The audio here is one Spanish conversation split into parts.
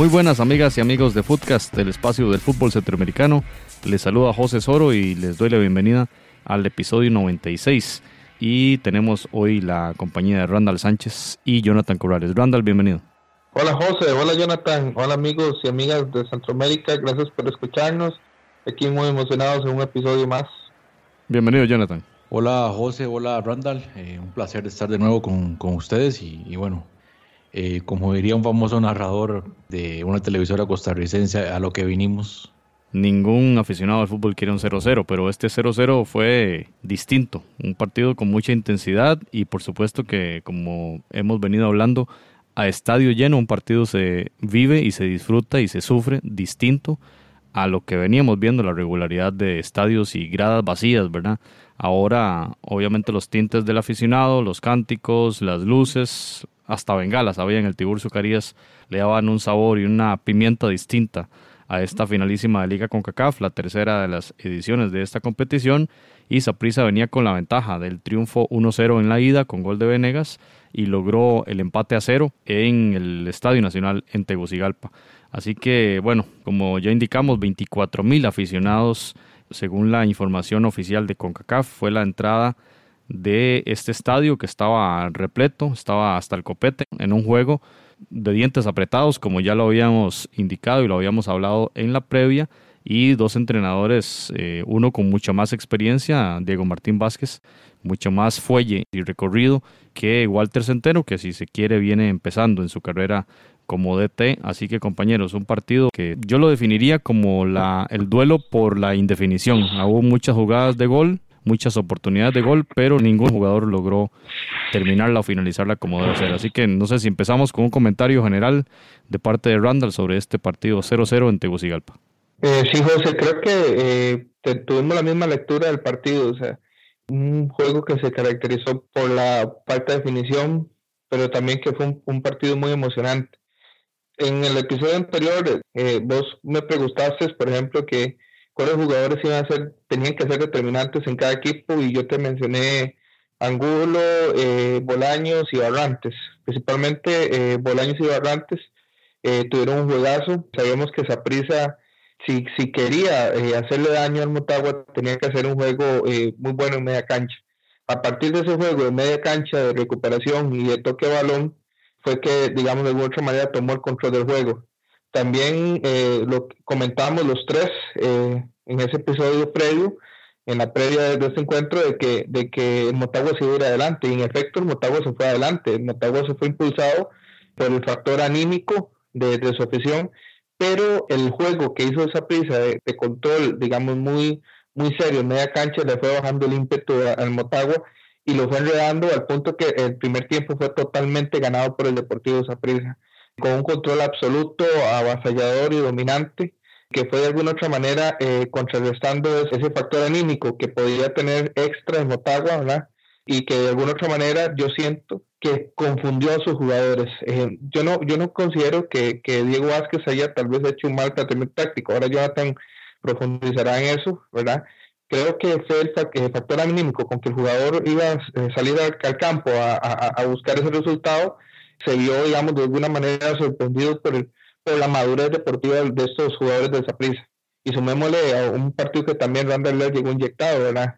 Muy buenas amigas y amigos de Footcast, del espacio del fútbol centroamericano. Les saluda José Soro y les doy la bienvenida al episodio 96. Y tenemos hoy la compañía de Randall Sánchez y Jonathan Corrales. Randall, bienvenido. Hola José, hola Jonathan, hola amigos y amigas de Centroamérica, gracias por escucharnos. Aquí muy emocionados en un episodio más. Bienvenido Jonathan. Hola José, hola Randall, eh, un placer estar de nuevo con, con ustedes y bueno, eh, como diría un famoso narrador de una televisora costarricense, a lo que vinimos. Ningún aficionado al fútbol quiere un 0-0, pero este 0-0 fue distinto, un partido con mucha intensidad y por supuesto que como hemos venido hablando, a estadio lleno un partido se vive y se disfruta y se sufre distinto a lo que veníamos viendo, la regularidad de estadios y gradas vacías, ¿verdad? Ahora, obviamente, los tintes del aficionado, los cánticos, las luces, hasta bengalas había en el Tiburcio Carías, le daban un sabor y una pimienta distinta a esta finalísima de Liga CONCACAF, la tercera de las ediciones de esta competición, y Saprissa venía con la ventaja del triunfo 1-0 en la ida con gol de Venegas y logró el empate a cero en el Estadio Nacional en Tegucigalpa. Así que, bueno, como ya indicamos, 24 mil aficionados, según la información oficial de CONCACAF, fue la entrada de este estadio que estaba repleto, estaba hasta el copete en un juego de dientes apretados, como ya lo habíamos indicado y lo habíamos hablado en la previa, y dos entrenadores, eh, uno con mucha más experiencia, Diego Martín Vázquez, mucho más fuelle y recorrido que Walter Centeno, que si se quiere viene empezando en su carrera como DT. Así que compañeros, un partido que yo lo definiría como la, el duelo por la indefinición. Hubo muchas jugadas de gol, muchas oportunidades de gol, pero ningún jugador logró terminarla o finalizarla como debe ser. Así que no sé si empezamos con un comentario general de parte de Randall sobre este partido 0-0 en Tegucigalpa. Eh, sí, José, creo que eh, tuvimos la misma lectura del partido, o sea, un juego que se caracterizó por la falta de definición, pero también que fue un, partido muy emocionante. En el episodio anterior, eh, vos me preguntaste, por ejemplo, que cuáles jugadores iban a ser, tenían que ser determinantes en cada equipo y yo te mencioné Angulo, eh, Bolaños y Barrantes. Principalmente eh, Bolaños y Barrantes eh, tuvieron un juegazo. Sabíamos que Saprisa, si, si quería eh, hacerle daño al Motagua, tenía que hacer un juego muy bueno en media cancha. A partir de ese juego de media cancha, de recuperación y de toque de balón, fue que, digamos, de alguna otra manera tomó el control del juego. También eh, lo comentamos los tres eh, en ese episodio previo, en la previa de este encuentro, de que, de que el Motagua se iba a ir adelante. Y en efecto, el Motagua se fue adelante. El Motagua se fue impulsado por el factor anímico de, su afición, pero el juego que hizo esa prisa de, control, digamos, muy, muy serio media cancha, le fue bajando el ímpetu al Motagua y lo fue enredando al punto que el primer tiempo fue totalmente ganado por el Deportivo Saprissa con un control absoluto, avasallador y dominante, que fue de alguna otra manera eh, contrarrestando ese factor anímico que podía tener extra en Motagua, ¿verdad? Y que de alguna otra manera yo siento que confundió a sus jugadores. Eh, yo no yo no considero que, que, Diego Vázquez haya tal vez hecho un mal planteamiento táctico. Ahora Jonathan profundizará en eso, ¿verdad? Creo que fue el, factor anímico con que el jugador iba a eh, salir al, campo a, a buscar ese resultado se vio, digamos, de alguna manera sorprendido por, por la madurez deportiva de estos jugadores de prisa. Y sumémosle a un partido que también Randall llegó inyectado, ¿verdad?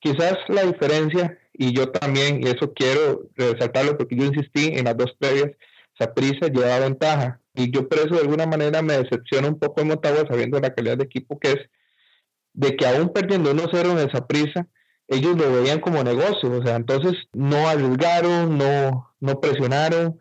Quizás la diferencia, y yo también, y eso quiero resaltarlo porque yo insistí en las dos previas, Saprisa lleva ventaja. Y yo por eso de alguna manera me decepciona un poco en Motagua sabiendo la calidad de equipo que es, de que aún perdiendo 1-0 en esa ellos lo veían como negocio, o sea, entonces no arriesgaron, no, no presionaron,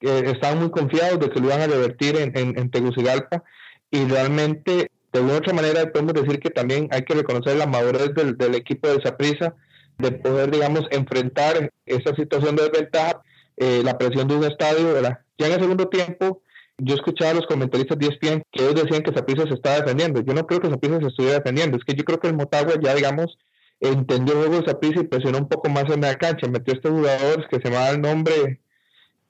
eh, estaban muy confiados de que lo iban a revertir en, en, Tegucigalpa y realmente de alguna otra manera podemos decir que también hay que reconocer la madurez del, del equipo de prisa de poder, digamos, enfrentar esa situación de desventaja, eh, la presión de un estadio, ¿verdad? Ya en el segundo tiempo, yo escuchaba a los comentaristas de ESPN que ellos decían que Saprissa se estaba defendiendo. Yo no creo que Saprissa se estuviera defendiendo, es que yo creo que el Motagua ya, digamos, entendió el juego de Saprissa y presionó un poco más en la cancha. Metió a este jugador que se llama el nombre.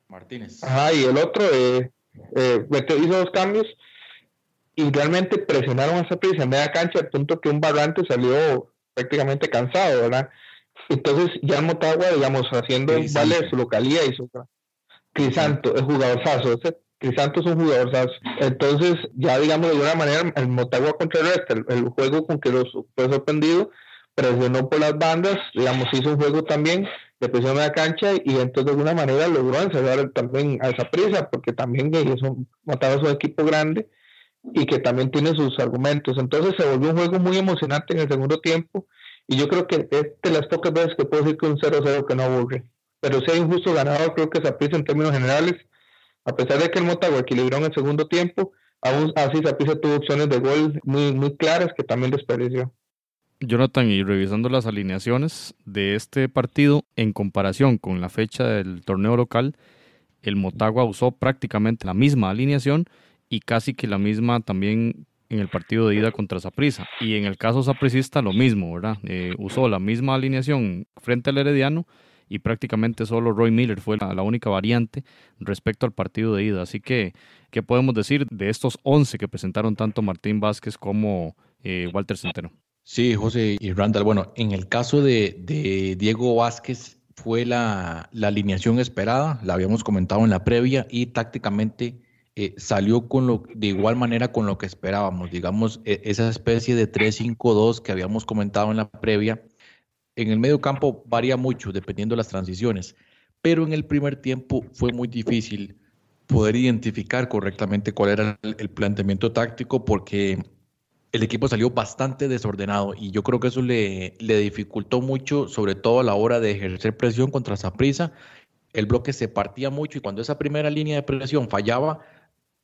Martínez. Ajá, y el otro eh, eh, hizo dos cambios y realmente presionaron a Saprissa en media cancha al punto que un Barrante salió prácticamente cansado, ¿verdad? Entonces, ya Motagua, digamos, haciendo vale su localía y su. Crisanto, es jugador Sazo. Crisanto es un jugador Sazo. Entonces, ya digamos, de alguna manera, el Motagua contra el el, juego con que los fue sorprendido, presionó por las bandas, digamos, hizo un juego también de presión a la cancha y entonces de alguna manera logró encerrar también a esa prisa, porque también Motagua es un equipo grande y que también tiene sus argumentos. Entonces se volvió un juego muy emocionante en el segundo tiempo y yo creo que es de las pocas veces que puedo decir que un 0-0 que no aburre. Pero si hay un justo ganador, creo que Saprissa en términos generales, a pesar de que el Motagua equilibró en el segundo tiempo, aún así Saprissa tuvo opciones de gol muy, muy claras que también desperdició. Jonathan, y revisando las alineaciones de este partido en comparación con la fecha del torneo local, el Motagua usó prácticamente la misma alineación y casi que la misma también en el partido de ida contra Saprissa. Y en el caso sapricista lo mismo, ¿verdad? Eh, usó la misma alineación frente al Herediano y prácticamente solo Roy Miller fue la, única variante respecto al partido de ida. Así que, ¿qué podemos decir de estos 11 que presentaron tanto Martín Vázquez como eh, Walter Centeno? Sí, José y Randall. Bueno, en el caso de, Diego Vázquez fue la, la alineación esperada, la habíamos comentado en la previa y tácticamente eh, salió con lo, de igual manera con lo que esperábamos, digamos, e, esa especie de 3-5-2 que habíamos comentado en la previa. En el medio campo varía mucho dependiendo de las transiciones, pero en el primer tiempo fue muy difícil poder identificar correctamente cuál era el, planteamiento táctico porque el equipo salió bastante desordenado y yo creo que eso le, le dificultó mucho, sobre todo a la hora de ejercer presión contra Saprisa. El bloque se partía mucho y cuando esa primera línea de presión fallaba,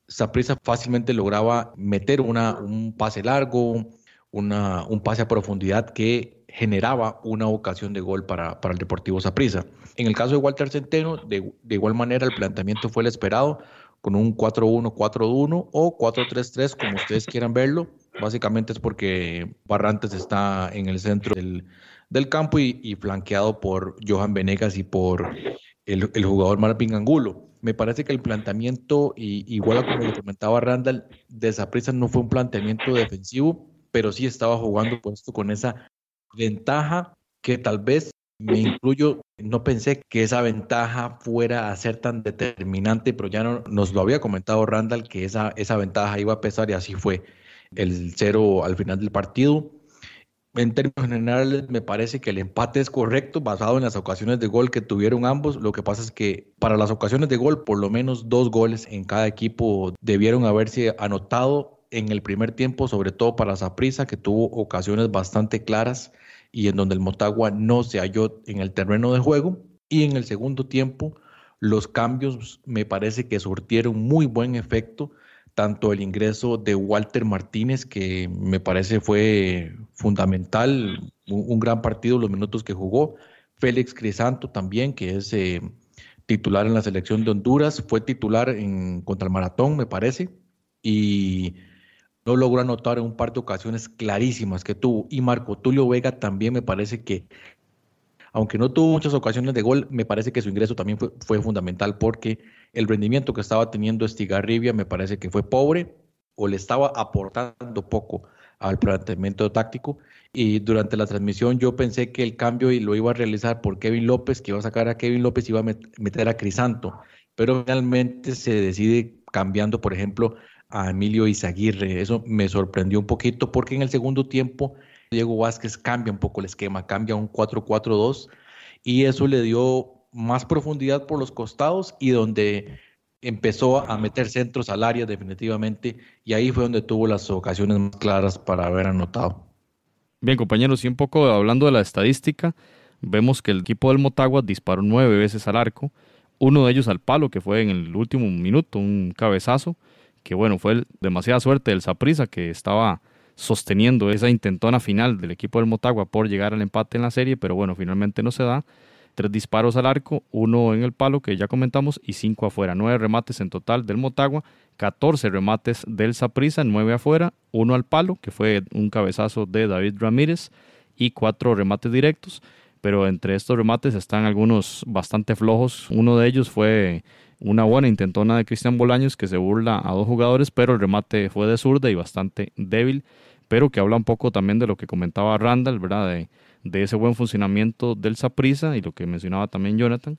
Saprissa fácilmente lograba meter una, un pase largo, una, un pase a profundidad que generaba una ocasión de gol para, para el Deportivo Saprissa. En el caso de Walter Centeno, de, de, igual manera el planteamiento fue el esperado, con un 4-1, 4-1 o 4-3-3, como ustedes quieran verlo. Básicamente es porque Barrantes está en el centro del, campo y, flanqueado por Johan Venegas y por el, jugador Marvin Angulo me parece que el planteamiento, y, igual como lo comentaba Randall, de prisa no fue un planteamiento defensivo, pero sí estaba jugando puesto con esa ventaja que tal vez me incluyo, no pensé que esa ventaja fuera a ser tan determinante, pero ya no, nos lo había comentado Randall que esa, esa ventaja iba a pesar y así fue. El cero al final del partido en términos generales, me parece que el empate es correcto, basado en las ocasiones de gol que tuvieron ambos. Lo que pasa es que para las ocasiones de gol, por lo menos dos goles en cada equipo debieron haberse anotado en el primer tiempo, sobre todo para Zaprisa, que tuvo ocasiones bastante claras y en donde el Motagua no se halló en el terreno de juego. Y en el segundo tiempo, los cambios me parece que surtieron muy buen efecto tanto el ingreso de Walter Martínez, que me parece fue fundamental, un, gran partido los minutos que jugó, Félix Crisanto también, que es eh, titular en la selección de Honduras, fue titular en, contra el Maratón, me parece, y no logró anotar en un par de ocasiones clarísimas que tuvo. Y Marco Tulio Vega también me parece que aunque no tuvo muchas ocasiones de gol, me parece que su ingreso también fue, fundamental porque el rendimiento que estaba teniendo Estigarribia me parece que fue pobre o le estaba aportando poco al planteamiento táctico. Y durante la transmisión yo pensé que el cambio lo iba a realizar por Kevin López, que iba a sacar a Kevin López y iba a meter a Crisanto. Pero finalmente se decide cambiando, por ejemplo, a Emilio Izaguirre. Eso me sorprendió un poquito porque en el segundo tiempo Diego Vázquez cambia un poco el esquema, cambia un 4-4-2 y eso le dio más profundidad por los costados y donde empezó a meter centros al área definitivamente y ahí fue donde tuvo las ocasiones más claras para haber anotado. Bien compañeros, y un poco hablando de la estadística, vemos que el equipo del Motagua disparó nueve veces al arco, uno de ellos al palo, que fue en el último minuto, un cabezazo, que bueno, fue demasiada suerte del Saprisa que estaba sosteniendo esa intentona final del equipo del Motagua por llegar al empate en la serie, pero bueno, finalmente no se da. Tres disparos al arco, uno en el palo que ya comentamos y cinco afuera. Nueve remates en total del Motagua, 14 remates del Saprissa, nueve afuera, uno al palo, que fue un cabezazo de David Ramírez, y cuatro remates directos. Pero entre estos remates están algunos bastante flojos. Uno de ellos fue una buena intentona de Cristian Bolaños que se burla a dos jugadores, pero el remate fue de zurda y bastante débil pero que habla un poco también de lo que comentaba Randall, ¿verdad? De, de ese buen funcionamiento del Saprisa y lo que mencionaba también Jonathan,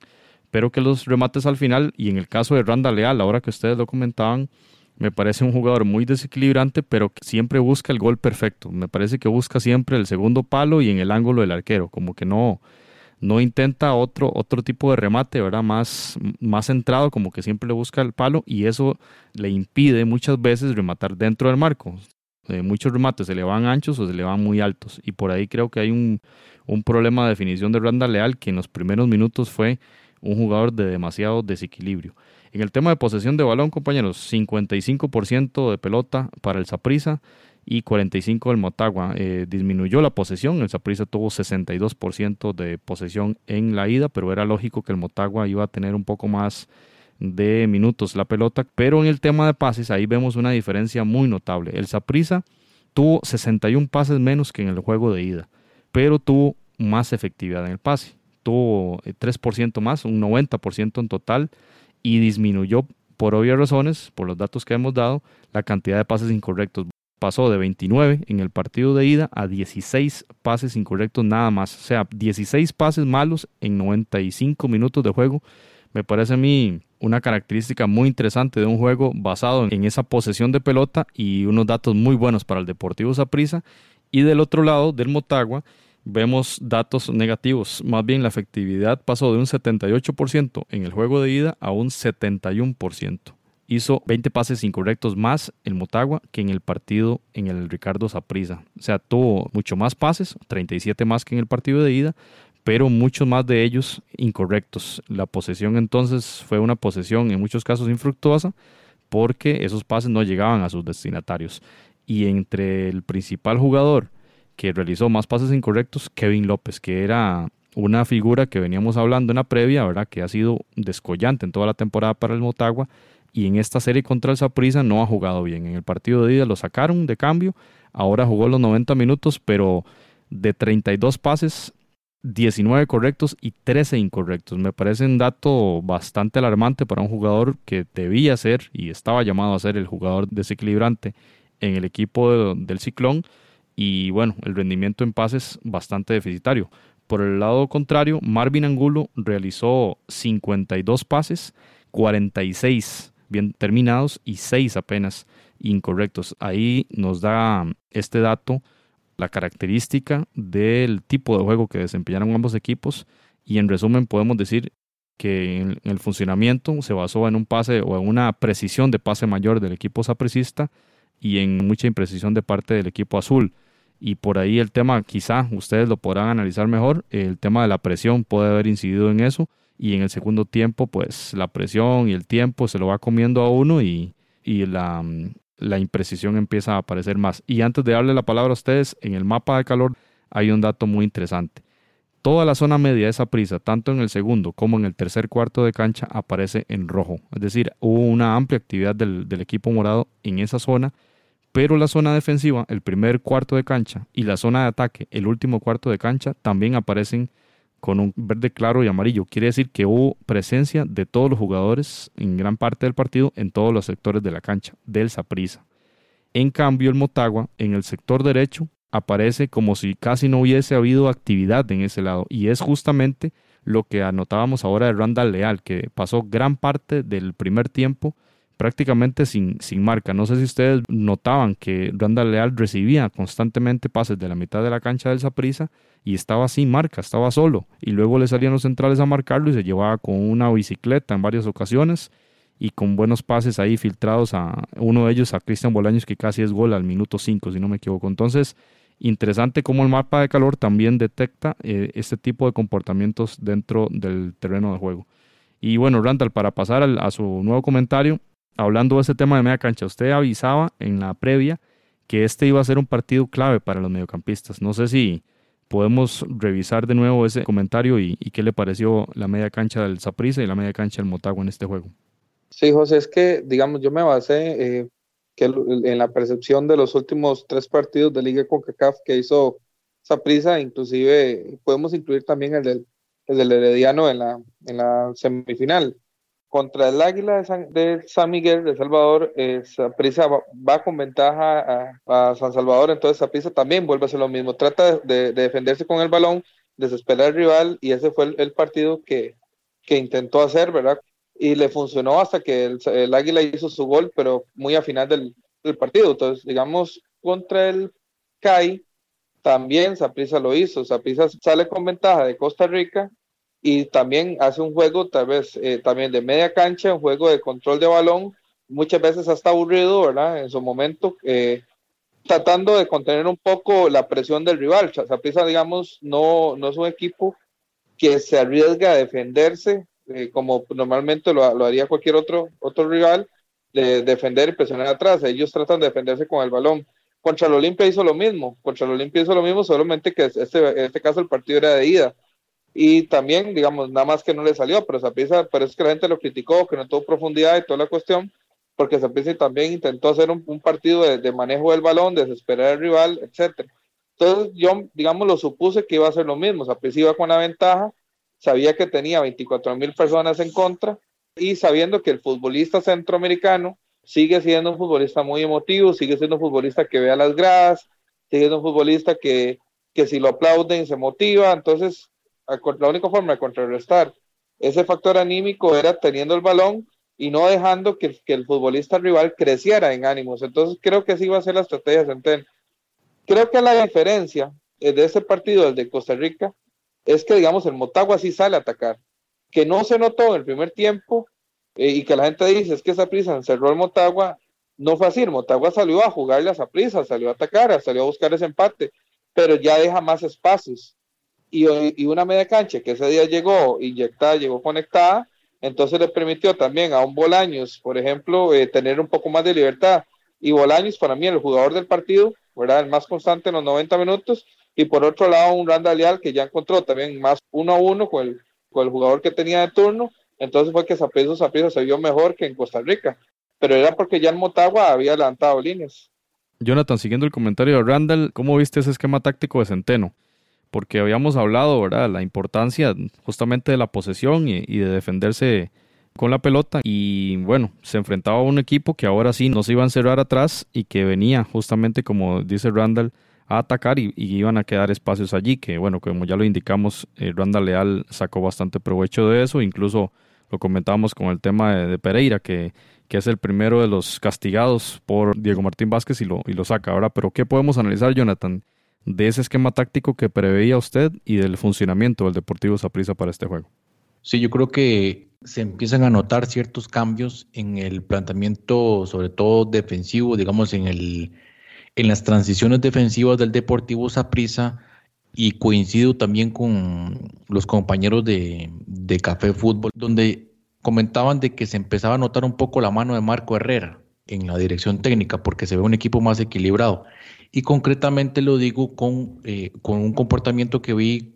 pero que los remates al final, y en el caso de Randa Leal, ahora que ustedes lo comentaban, me parece un jugador muy desequilibrante, pero que siempre busca el gol perfecto. Me parece que busca siempre el segundo palo y en el ángulo del arquero, como que no, no intenta otro, otro tipo de remate, ¿verdad? Más, más centrado, como que siempre le busca el palo y eso le impide muchas veces rematar dentro del marco. Muchos remates se le van anchos o se le van muy altos y por ahí creo que hay un, un problema de definición de Randa Leal que en los primeros minutos fue un jugador de demasiado desequilibrio. En el tema de posesión de balón, compañeros, 55% de pelota para el Saprisa y 45% del Motagua. Eh, disminuyó la posesión, el Saprisa tuvo 62% de posesión en la ida, pero era lógico que el Motagua iba a tener un poco más de minutos la pelota, pero en el tema de pases ahí vemos una diferencia muy notable. El Saprisa tuvo 61 pases menos que en el juego de ida, pero tuvo más efectividad en el pase. Tuvo 3% eh, más, un 90% en total y disminuyó por obvias razones, por los datos que hemos dado, la cantidad de pases incorrectos. Pasó de 29 en el partido de ida a 16 pases incorrectos nada más. O sea, 16 pases malos en 95 minutos de juego. Me parece a mí una característica muy interesante de un juego basado en esa posesión de pelota y unos datos muy buenos para el Deportivo Saprissa. Y del otro lado, del Motagua, vemos datos negativos. Más bien la efectividad pasó de un 78% en el juego de ida a un 71%. Hizo 20 pases incorrectos más el Motagua que en el partido en el Ricardo Saprisa. O sea, tuvo mucho más pases, 37 más que en el partido de ida, pero muchos más de ellos incorrectos. La posesión entonces fue una posesión en muchos casos infructuosa porque esos pases no llegaban a sus destinatarios. Y entre el principal jugador que realizó más pases incorrectos, Kevin López, que era una figura que veníamos hablando en la previa, ¿verdad? Que ha sido descollante en toda la temporada para el Motagua y en esta serie contra el Saprissa no ha jugado bien. En el partido de ida lo sacaron de cambio, ahora jugó los 90 minutos, pero de 32 pases, 19 correctos y 13 incorrectos. Me parece un dato bastante alarmante para un jugador que debía ser y estaba llamado a ser el jugador desequilibrante en el equipo del Ciclón y bueno, el rendimiento en pases bastante deficitario. Por el lado contrario, Marvin Angulo realizó 52 pases, 46 bien terminados y 6 apenas incorrectos. Ahí nos da este dato la característica del tipo de juego que desempeñaron ambos equipos. Y en resumen podemos decir que en el funcionamiento se basó en un pase o en una precisión de pase mayor del equipo sapresista y en mucha imprecisión de parte del equipo azul. Y por ahí el tema, quizá ustedes lo podrán analizar mejor, el tema de la presión puede haber incidido en eso y en el segundo tiempo pues la presión y el tiempo se lo va comiendo a uno y, la, la imprecisión empieza a aparecer más. Y antes de darle la palabra a ustedes, en el mapa de calor hay un dato muy interesante. Toda la zona media de esa prisa, tanto en el segundo como en el tercer cuarto de cancha, aparece en rojo. Es decir, hubo una amplia actividad del, del equipo morado en esa zona pero la zona defensiva, el primer cuarto de cancha, y la zona de ataque, el último cuarto de cancha, también aparecen con un verde claro y amarillo. Quiere decir que hubo presencia de todos los jugadores en gran parte del partido en todos los sectores de la cancha, del Saprisa. En cambio, el Motagua, en el sector derecho, aparece como si casi no hubiese habido actividad en ese lado. Y es justamente lo que anotábamos ahora de Randall Leal, que pasó gran parte del primer tiempo prácticamente sin, sin marca. No sé si ustedes notaban que Randall Leal recibía constantemente pases de la mitad de la cancha del Saprisa y estaba sin marca, estaba solo. Y luego le salían los centrales a marcarlo y se llevaba con una bicicleta en varias ocasiones y con buenos pases ahí filtrados a uno de ellos a Cristian Bolaños que casi es gol al minuto 5 si no me equivoco. Entonces, interesante cómo el mapa de calor también detecta eh, este tipo de comportamientos dentro del terreno de juego. Y bueno, Randall, para pasar a su nuevo comentario, hablando de ese tema de media cancha, usted avisaba en la previa que este iba a ser un partido clave para los mediocampistas. No sé si podemos revisar de nuevo ese comentario y, qué le pareció la media cancha del Saprissa y la media cancha del Motagua en este juego. Sí, José, es que, digamos, yo me basé eh, que en la percepción de los últimos tres partidos de Liga CONCACAF que hizo Saprissa, inclusive podemos incluir también el del, el del Herediano en la, en la semifinal contra el Águila de San, Miguel de Salvador, eh, Saprissa va, con ventaja a, San Salvador, entonces Saprissa también vuelve a hacer lo mismo, trata de, defenderse con el balón, desesperar al rival y ese fue el, partido que, que, intentó hacer, ¿verdad? Y le funcionó hasta que el, Águila hizo su gol, pero muy a final del, del partido. Entonces, digamos, contra el CAI, también Saprissa lo hizo. Saprissa sale con ventaja de Costa Rica y también hace un juego tal vez eh, también de media cancha, un juego de control de balón, muchas veces hasta aburrido, ¿verdad? En su momento, eh, tratando de contener un poco la presión del rival. Saprissa, digamos, no, no es un equipo que se arriesga a defenderse eh, como normalmente lo, lo, haría cualquier otro, otro rival, de defender y presionar atrás. Ellos tratan de defenderse con el balón. Contra el Olimpia hizo lo mismo, contra el Olimpia hizo lo mismo, solamente que este, en este caso el partido era de ida y también, digamos, nada más que no le salió, pero Saprissa, parece que la gente lo criticó, que no tuvo profundidad y toda la cuestión, porque Saprissa también intentó hacer un, partido de, manejo del balón, desesperar al rival, etcétera. Entonces yo, digamos, lo supuse que iba a hacer lo mismo, Saprissa iba con la ventaja, sabía que tenía 24 mil personas en contra y sabiendo que el futbolista centroamericano sigue siendo un futbolista muy emotivo, sigue siendo un futbolista que ve a las gradas, sigue siendo un futbolista que, que si lo aplauden se motiva, entonces la única forma de contrarrestar ese factor anímico era teniendo el balón y no dejando que, el futbolista rival creciera en ánimos. Entonces creo que así va a ser la estrategia Centeno. Creo que la diferencia de ese partido, el de Costa Rica, es que, digamos, el Motagua sí sale a atacar. Que no se notó en el primer tiempo eh, y que la gente dice es que esa prisa encerró el Motagua, no fue así. Motagua salió a jugarle a esa prisa, salió a atacar, salió a buscar ese empate, pero ya deja más espacios y, una media cancha que ese día llegó inyectada, llegó conectada, entonces le permitió también a un Bolaños, por ejemplo, eh, tener un poco más de libertad. Y Bolaños, para mí, el jugador del partido, ¿verdad? El más constante en los 90 minutos. Y por otro lado, un Randall Leal que ya encontró también más uno a uno con el, con el jugador que tenía de turno. Entonces fue que Zaprizo Zaprizo se vio mejor que en Costa Rica. Pero era porque ya en Motagua había levantado líneas. Jonathan, siguiendo el comentario de Randall, ¿cómo viste ese esquema táctico de Centeno? Porque habíamos hablado, ¿verdad?, la importancia justamente de la posesión y, de defenderse con la pelota y bueno, se enfrentaba a un equipo que ahora sí no se iba a encerrar atrás y que venía justamente como dice Randall a atacar y, iban a quedar espacios allí que bueno, como ya lo indicamos, eh, Randall Leal sacó bastante provecho de eso, incluso lo comentábamos con el tema de, Pereira que, que, es el primero de los castigados por Diego Martín Vázquez y lo, y lo saca ahora, pero ¿qué podemos analizar Jonathan? De ese esquema táctico que preveía usted y del funcionamiento del Deportivo Saprissa para este juego. Sí, yo creo que se empiezan a notar ciertos cambios en el planteamiento, sobre todo defensivo, digamos, en, el, en las transiciones defensivas del Deportivo Saprissa y coincido también con los compañeros de, de Café Fútbol, donde comentaban de que se empezaba a notar un poco la mano de Marco Herrera en la dirección técnica, porque se ve un equipo más equilibrado. Y concretamente lo digo con, eh, con un comportamiento que vi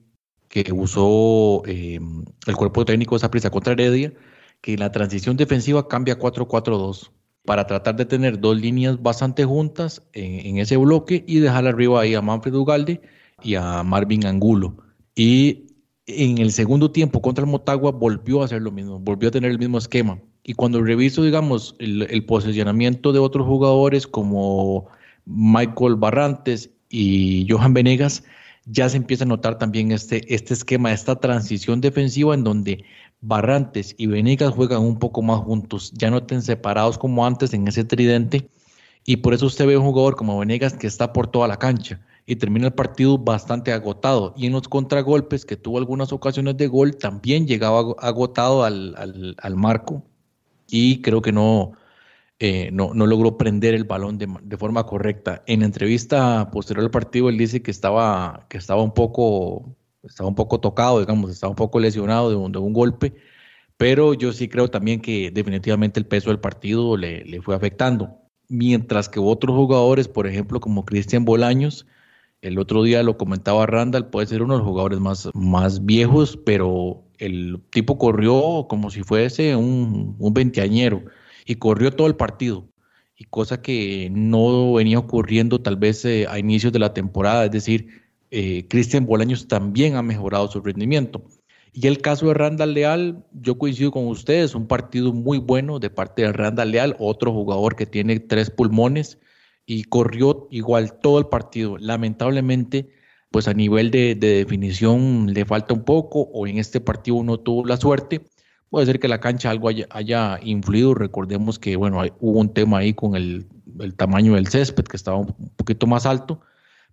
que usó eh, el cuerpo técnico de esa prisa contra Heredia, que en la transición defensiva cambia 4-4-2 para tratar de tener dos líneas bastante juntas en, ese bloque y dejar arriba ahí a Manfred Ugalde y a Marvin Angulo. Y en el segundo tiempo contra el Motagua volvió a hacer lo mismo, volvió a tener el mismo esquema. Y cuando reviso, digamos, el, el posicionamiento de otros jugadores como Michael Barrantes y Johan Venegas, ya se empieza a notar también este, este esquema, esta transición defensiva en donde Barrantes y Venegas juegan un poco más juntos, ya no estén separados como antes en ese tridente. Y por eso usted ve un jugador como Venegas que está por toda la cancha y termina el partido bastante agotado. Y en los contragolpes, que tuvo algunas ocasiones de gol, también llegaba agotado al, al marco. Y creo que no, eh, no, logró prender el balón de, de, forma correcta. En entrevista posterior al partido, él dice que estaba, que estaba, un, poco, estaba un poco tocado, digamos, estaba un poco lesionado de un, de un golpe, pero yo sí creo también que definitivamente el peso del partido le, le fue afectando. Mientras que otros jugadores, por ejemplo, como Cristian Bolaños, el otro día lo comentaba Randall, puede ser uno de los jugadores más, más viejos, pero el tipo corrió como si fuese un, un veinteañero y corrió todo el partido. Y cosa que no venía ocurriendo tal vez eh, a inicios de la temporada, es decir, eh, Cristian Bolaños también ha mejorado su rendimiento. Y el caso de Randall Leal, yo coincido con ustedes, un partido muy bueno de parte de Randall Leal, otro jugador que tiene tres pulmones y corrió igual todo el partido. Lamentablemente, pues a nivel de, definición le falta un poco o en este partido no tuvo la suerte. Puede ser que la cancha algo haya, influido. Recordemos que, bueno, hubo un tema ahí con el, tamaño del césped que estaba un poquito más alto.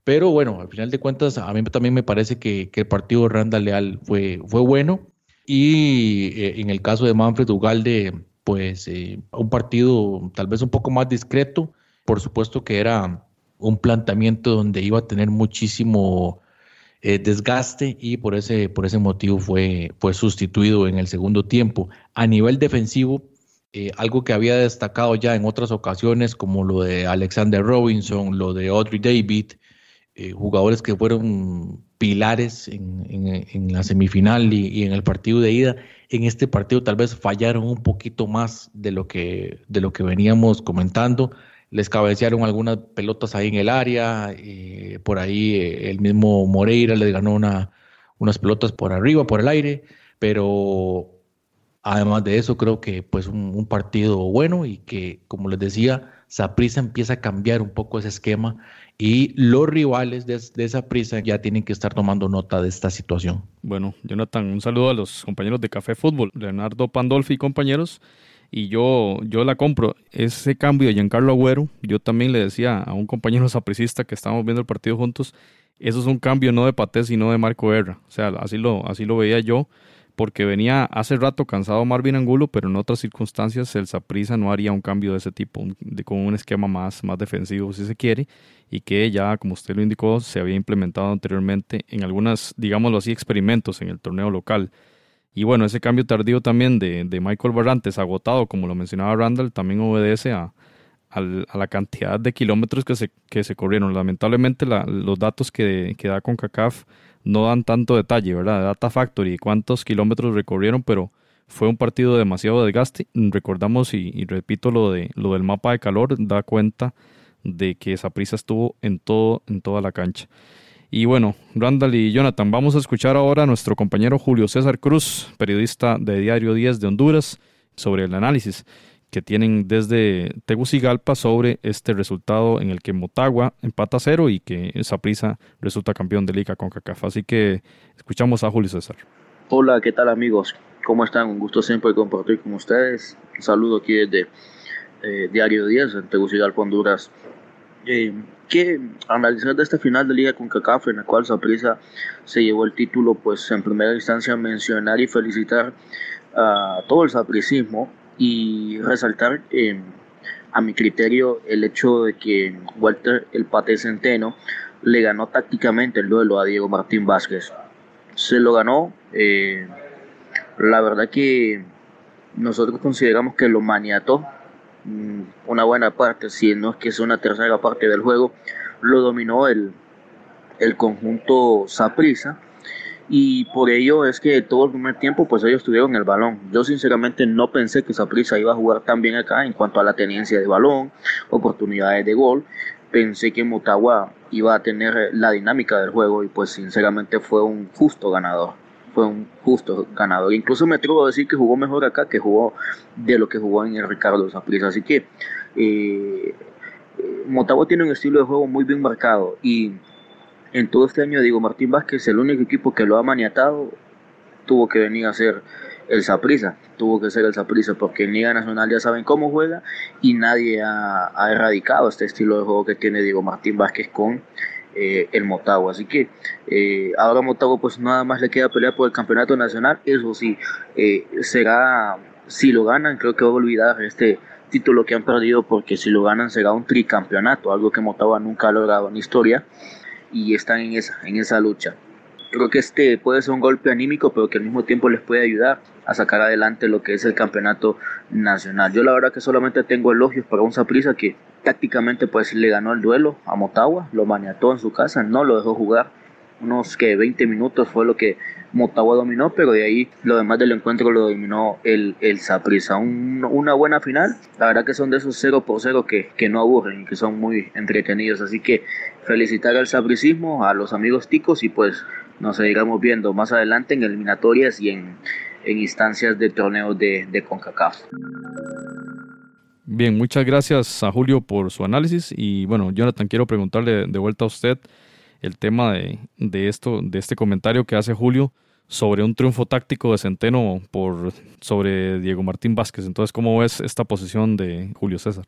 Pero bueno, al final de cuentas, a mí también me parece que, el partido de Randa Leal fue, fue bueno. Y eh, en el caso de Manfred Ugalde, pues eh, un partido tal vez un poco más discreto. Por supuesto que era un planteamiento donde iba a tener muchísimo eh, desgaste y por ese, por ese motivo fue, fue sustituido en el segundo tiempo. A nivel defensivo, eh, algo que había destacado ya en otras ocasiones, como lo de Alexander Robinson, lo de Audrey David, eh, jugadores que fueron pilares en, la semifinal y, y, en el partido de ida. En este partido tal vez fallaron un poquito más de lo que, de lo que veníamos comentando les cabecearon algunas pelotas ahí en el área, eh, por ahí eh, el mismo Moreira les ganó una, unas pelotas por arriba, por el aire, pero además de eso creo que pues un, partido bueno y que como les decía, Saprisa empieza a cambiar un poco ese esquema y los rivales de, de esa prisa ya tienen que estar tomando nota de esta situación. Bueno, Jonathan, un saludo a los compañeros de Café Fútbol, Leonardo Pandolfi y compañeros y yo, yo la compro. Ese cambio de Giancarlo Agüero, yo también le decía a un compañero sapricista que estábamos viendo el partido juntos, eso es un cambio no de Paté, sino de Marco Guerra. O sea, así lo, así lo veía yo, porque venía hace rato cansado Marvin Angulo, pero en otras circunstancias el Saprisa no haría un cambio de ese tipo, con un esquema más, más defensivo si se quiere, y que ya, como usted lo indicó, se había implementado anteriormente en algunas, digámoslo así, experimentos en el torneo local. Y bueno, ese cambio tardío también de, Michael Barrantes, agotado, como lo mencionaba Randall, también obedece a, la cantidad de kilómetros que se, que se corrieron. Lamentablemente los datos que, que da CONCACAF no dan tanto detalle, ¿verdad? Data Factory, cuántos kilómetros recorrieron, pero fue un partido demasiado desgaste. Recordamos, y, repito, lo, de, lo del mapa de calor da cuenta de que esa prisa estuvo en, todo, en toda la cancha. Y bueno, Randall y Jonathan, vamos a escuchar ahora a nuestro compañero Julio César Cruz, periodista de Diario 10 de Honduras, sobre el análisis que tienen desde Tegucigalpa sobre este resultado en el que Motagua empata cero y que Saprisa resulta campeón de Liga con CACAF. Así que escuchamos a Julio César. Hola, ¿qué tal amigos? ¿Cómo están? Un gusto siempre compartir con ustedes. Un saludo aquí desde eh, Diario 10 en Tegucigalpa, Honduras. Eh, que analizar de esta final de Liga con CACAF en la cual Saprissa se llevó el título, pues en primera instancia mencionar y felicitar a todo el sapricismo y resaltar eh, a mi criterio el hecho de que Walter el Pate Centeno le ganó tácticamente el duelo a Diego Martín Vázquez. Se lo ganó, eh, la verdad que nosotros consideramos que lo maniató una buena parte, si no es que es una tercera parte del juego, lo dominó el, el conjunto Saprisa y por ello es que todo el primer tiempo pues ellos tuvieron el balón. Yo sinceramente no pensé que Saprisa iba a jugar tan bien acá en cuanto a la tenencia de balón, oportunidades de gol. Pensé que Motagua iba a tener la dinámica del juego y pues sinceramente fue un justo ganador fue un justo ganador. Incluso me atrevo a decir que jugó mejor acá que jugó de lo que jugó en el Ricardo Zaprisa. Así que eh, Motagua tiene un estilo de juego muy bien marcado y en todo este año digo Martín Vázquez el único equipo que lo ha maniatado tuvo que venir a ser el Saprisa, tuvo que ser el Saprisa porque en Liga Nacional ya saben cómo juega y nadie ha, erradicado este estilo de juego que tiene Diego Martín Vázquez con eh, el Motagua. Así que eh, ahora Motagua pues nada más le queda pelear por el campeonato nacional. Eso sí, eh, será, si lo ganan, creo que va a olvidar este título que han perdido porque si lo ganan será un tricampeonato, algo que Motagua nunca ha logrado en historia y están en esa, en esa lucha. Creo que este puede ser un golpe anímico, pero que al mismo tiempo les puede ayudar a sacar adelante lo que es el campeonato nacional. Yo la verdad que solamente tengo elogios para un Saprisa que tácticamente pues le ganó el duelo a Motagua, lo maniató en su casa, no lo dejó jugar. Unos que 20 minutos fue lo que Motagua dominó, pero de ahí lo demás del encuentro lo dominó el, el Saprissa. una buena final, la verdad que son de esos 0 por 0 que, que no aburren, que son muy entretenidos. Así que felicitar al sapricismo, a los amigos ticos y pues nos seguiremos viendo más adelante en eliminatorias y en, instancias de torneos de, de CONCACAF. Bien, muchas gracias a Julio por su análisis y bueno, Jonathan, quiero preguntarle de vuelta a usted el tema de, de, esto, de este comentario que hace Julio sobre un triunfo táctico de Centeno por, sobre Diego Martín Vázquez. Entonces, ¿cómo ves esta posición de Julio César?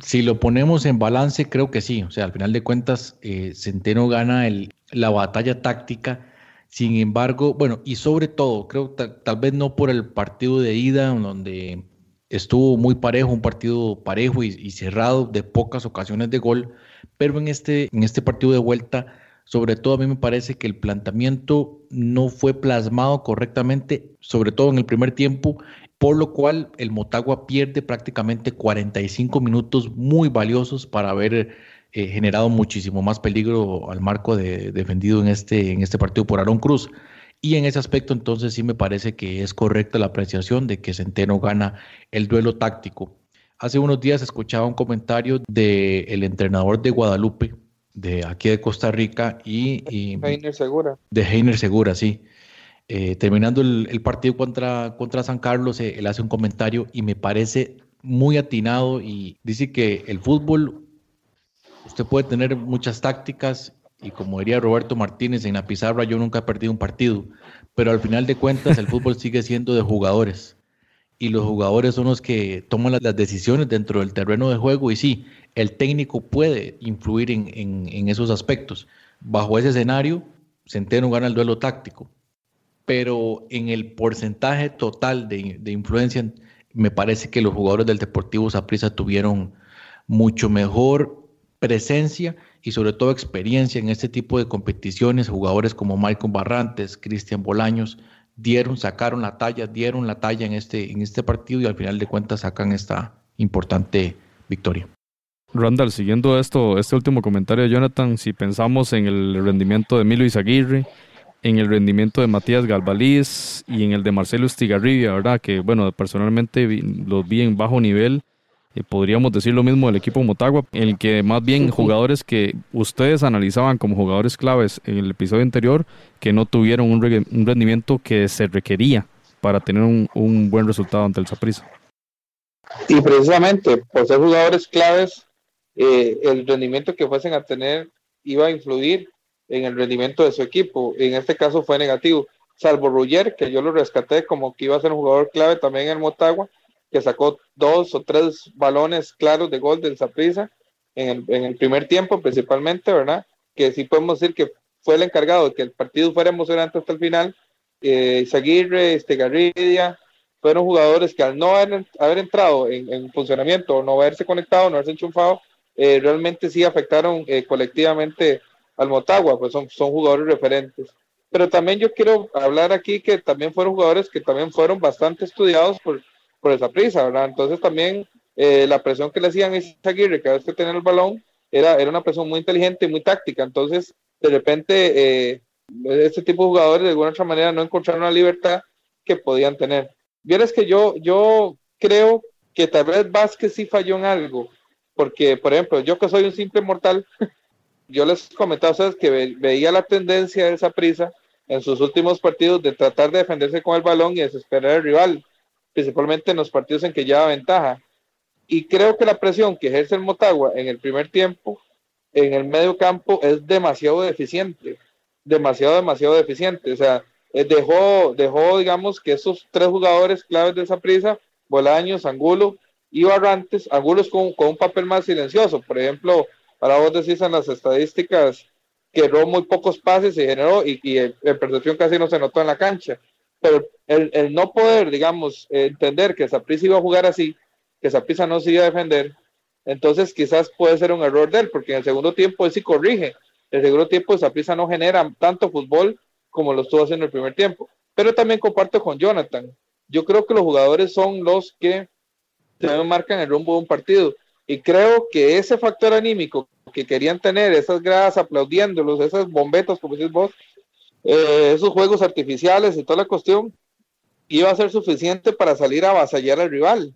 Si lo ponemos en balance, creo que sí. O sea, al final de cuentas, eh, Centeno gana el, la batalla táctica. Sin embargo, bueno, y sobre todo, creo tal vez no por el partido de ida, donde estuvo muy parejo, un partido parejo y, cerrado de pocas ocasiones de gol, pero en este, en este partido de vuelta sobre todo a mí me parece que el planteamiento no fue plasmado correctamente, sobre todo en el primer tiempo, por lo cual el Motagua pierde prácticamente 45 minutos muy valiosos para haber eh, generado muchísimo más peligro al marco de, defendido en este, en este partido por Aaron Cruz. Y en ese aspecto entonces sí me parece que es correcta la apreciación de que Centeno gana el duelo táctico. Hace unos días escuchaba un comentario del entrenador de Guadalupe, de aquí de Costa Rica y, Heiner Segura. De Heiner Segura, sí. Eh, terminando el, partido contra, contra San Carlos, eh, él hace un comentario y me parece muy atinado y dice que el fútbol, usted puede tener muchas tácticas y como diría Roberto Martínez en la pizarra, yo nunca he perdido un partido, pero al final de cuentas el fútbol sigue siendo de jugadores y los jugadores son los que toman las decisiones dentro del terreno de juego y sí, el técnico puede influir en, esos aspectos. Bajo ese escenario, Centeno gana el duelo táctico, pero en el porcentaje total de, influencia, me parece que los jugadores del Deportivo Saprissa tuvieron mucho mejor presencia y sobre todo experiencia en este tipo de competiciones. Jugadores como Malcolm Barrantes, Cristian Bolaños, dieron, sacaron la talla, dieron la talla en este, en este partido y al final de cuentas sacan esta importante victoria. Randall, siguiendo esto, este último comentario de Jonathan, si pensamos en el rendimiento de Milo Izaguirre, en el rendimiento de Matías Galvaliz y en el de Marcelo Estigarribia, ¿verdad? Que, bueno, personalmente los vi en bajo nivel. Eh, podríamos decir lo mismo del equipo Motagua, en el que más bien jugadores que ustedes analizaban como jugadores claves en el episodio anterior, que no tuvieron un, rendimiento que se requería para tener un, un buen resultado ante el Saprissa. Y precisamente por ser jugadores claves, eh, el rendimiento que fuesen a tener iba a influir en el rendimiento de su equipo. En este caso fue negativo, salvo Rugger, que yo lo rescaté como que iba a ser un jugador clave también en el Motagua, que sacó dos o tres balones claros de gol del Zaprisa en el, primer tiempo principalmente, ¿verdad? Que sí podemos decir que fue el encargado de que el partido fuera emocionante hasta el final. Eh, Zaguirre, este Garridia, fueron jugadores que al no haber, haber entrado en, en, funcionamiento no haberse conectado, no haberse enchufado, eh, realmente sí afectaron eh, colectivamente al Motagua, pues son, son jugadores referentes. Pero también yo quiero hablar aquí que también fueron jugadores que también fueron bastante estudiados por, por esa prisa, ¿verdad? Entonces también eh, la presión que le hacían a Aguirre cada vez que tenía el balón era, era una presión muy inteligente y muy táctica. Entonces, de repente, este tipo de jugadores de alguna otra manera no encontraron la libertad que podían tener. Vieres que yo, yo creo que tal vez Vázquez sí falló en algo porque, por ejemplo, yo que soy un simple mortal, yo les comentaba a ustedes que veía la tendencia de esa prisa en sus últimos partidos de tratar de defenderse con el balón y desesperar al rival, principalmente en los partidos en que lleva ventaja. Y creo que la presión que ejerce el Motagua en el primer tiempo, en el medio campo, es demasiado deficiente, demasiado, demasiado deficiente. O sea, eh, dejó, dejó, digamos, que esos tres jugadores claves de esa prisa, Bolaños, Angulo, y Barrantes, algunos con, con un papel más silencioso. Por ejemplo, para vos decís en las estadísticas que erró muy pocos pases y generó y, y en percepción casi no se notó en la cancha. Pero el, el no poder, digamos, entender que Saprissa iba a jugar así, que Saprissa no se iba a defender, entonces quizás puede ser un error de él, porque en el segundo tiempo él sí corrige. El segundo tiempo Saprissa no genera tanto fútbol como lo estuvo haciendo en el primer tiempo. Pero también comparto con Jonathan. Yo creo que los jugadores son los que marcan el rumbo de un partido. Y creo que ese factor anímico que querían tener, esas gradas aplaudiéndolos, esas bombetas, como decís vos, eh, esos juegos artificiales y toda la cuestión, iba a ser suficiente para salir a avasallar al rival.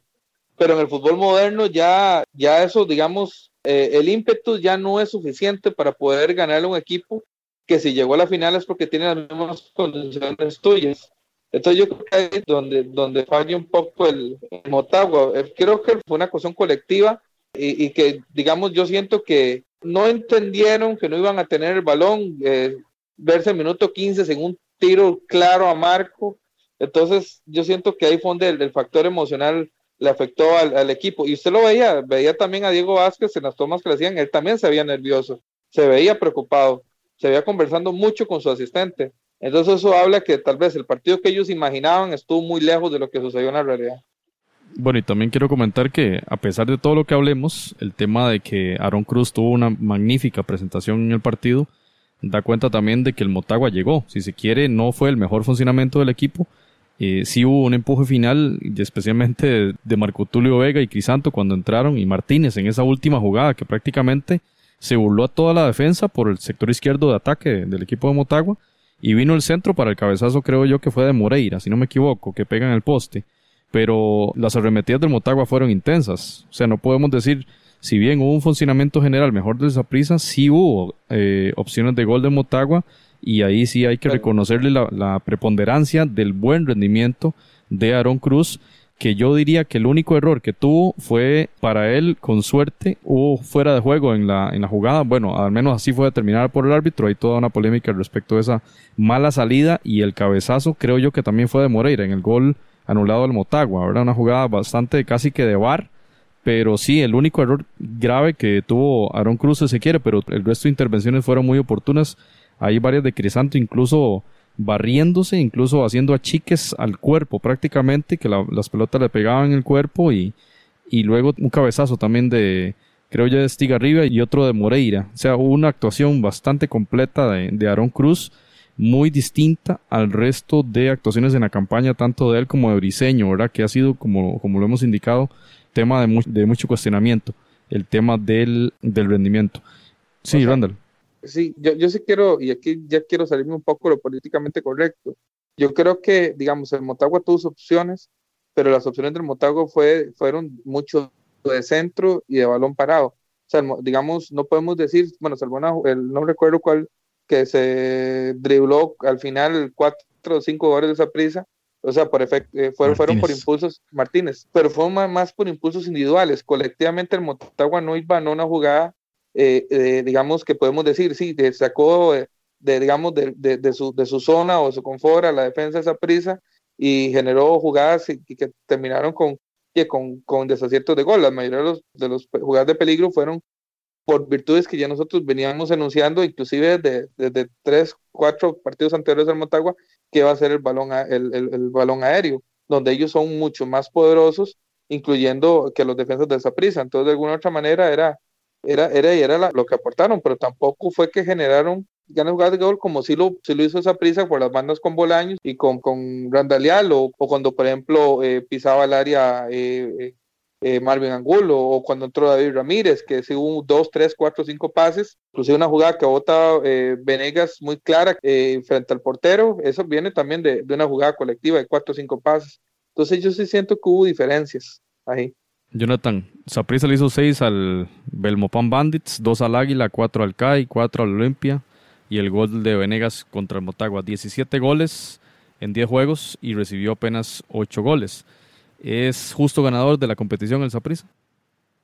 Pero en el fútbol moderno ya, ya eso, digamos, eh, el ímpetu ya no es suficiente para poder ganar un equipo que si llegó a la final es porque tiene las mismas condiciones tuyas. Entonces yo creo que ahí donde, donde falla un poco el, Motagua. Eh, creo que fue una cuestión colectiva y, que, digamos, yo siento que no entendieron que no iban a tener el balón, eh, verse el minuto 15 en un tiro claro a Marco. Entonces yo siento que ahí fue donde el, factor emocional le afectó al, al, equipo. Y usted lo veía, veía también a Diego Vázquez en las tomas que le hacían, él también se veía nervioso, se veía preocupado, se veía conversando mucho con su asistente. Entonces eso habla que tal vez el partido que ellos imaginaban estuvo muy lejos de lo que sucedió en la realidad. Bueno, y también quiero comentar que a pesar de todo lo que hablemos, el tema de que Aaron Cruz tuvo una magnífica presentación en el partido, da cuenta también de que el Motagua llegó. Si se quiere, no fue el mejor funcionamiento del equipo. Eh, sí hubo un empuje final, especialmente de, Marco Tulio Vega y Crisanto cuando entraron, y Martínez en esa última jugada que prácticamente se burló a toda la defensa por el sector izquierdo de ataque del equipo de Motagua y vino el centro para el cabezazo, creo yo que fue de Moreira, si no me equivoco, que pega en el poste. Pero las arremetidas del Motagua fueron intensas. O sea, no podemos decir, si bien hubo un funcionamiento general mejor de esa prisa, sí hubo eh, opciones de gol de Motagua y ahí sí hay que reconocerle la, la preponderancia del buen rendimiento de Aaron Cruz que yo diría que el único error que tuvo fue para él, con suerte, hubo fuera de juego en la, en la jugada. Bueno, al menos así fue determinada por el árbitro. Hay toda una polémica respecto a esa mala salida y el cabezazo, creo yo que también fue de Moreira en el gol anulado al Motagua. Era una jugada bastante casi que de bar. Pero sí, el único error grave que tuvo Aaron Cruz se quiere, pero el resto de intervenciones fueron muy oportunas. Hay varias de Crisanto, incluso barriéndose, incluso haciendo achiques al cuerpo prácticamente, que las pelotas le pegaban en el cuerpo y, y luego un cabezazo también de, creo yo, de Stigarriba y otro de Moreira. O sea, hubo una actuación bastante completa de, de Aaron Cruz, muy distinta al resto de actuaciones en la campaña, tanto de él como de Briseño, ¿verdad? Que ha sido, como, como lo hemos indicado, tema de, de mucho cuestionamiento, el tema del, del rendimiento. Sí, Randall sí, yo, yo sí quiero, y aquí ya quiero salirme un poco de lo políticamente correcto. Yo creo que, digamos, el Motagua tuvo sus opciones, pero las opciones del Motagua fue, fueron mucho de centro y de balón parado. O sea, digamos, no podemos decir, bueno, salvo el, no recuerdo cuál, que se dribló al final cuatro o cinco goles de esa prisa, o sea, por efecto, eh, fueron, fueron por impulsos, Martínez, pero fueron más, más, por impulsos individuales. Colectivamente el Motagua no iba a una jugada eh, eh, digamos que podemos decir, sí, de, sacó de, digamos, de, de, su, de su zona o su confort a la defensa esa prisa y generó jugadas y, que terminaron con, con, con desaciertos de gol. La mayoría de los, de los jugadas de peligro fueron por virtudes que ya nosotros veníamos anunciando, inclusive desde, desde tres, cuatro partidos anteriores del Motagua, que va a ser el balón, el, el, el, balón aéreo, donde ellos son mucho más poderosos, incluyendo que los defensas de esa prisa. Entonces, de alguna otra manera, era era, era, era lo que aportaron, pero tampoco fue que generaron ganas de gol como si lo, si lo hizo esa prisa por las bandas con Bolaños y con, con Randalial o, cuando por ejemplo eh, pisaba el área eh, eh, Marvin Angulo o cuando entró David Ramírez que si hubo dos, tres, cuatro, cinco pases inclusive una jugada que bota Venegas muy clara frente al portero eso viene también de, de una jugada colectiva de cuatro o cinco pases entonces yo sí siento que hubo diferencias ahí Jonathan, Saprissa le hizo 6 al Belmopan Bandits, 2 al Águila, 4 al CAI, 4 al Olimpia y el gol de Venegas contra el Motagua. 17 goles en 10 juegos y recibió apenas 8 goles. ¿Es justo ganador de la competición el Saprissa?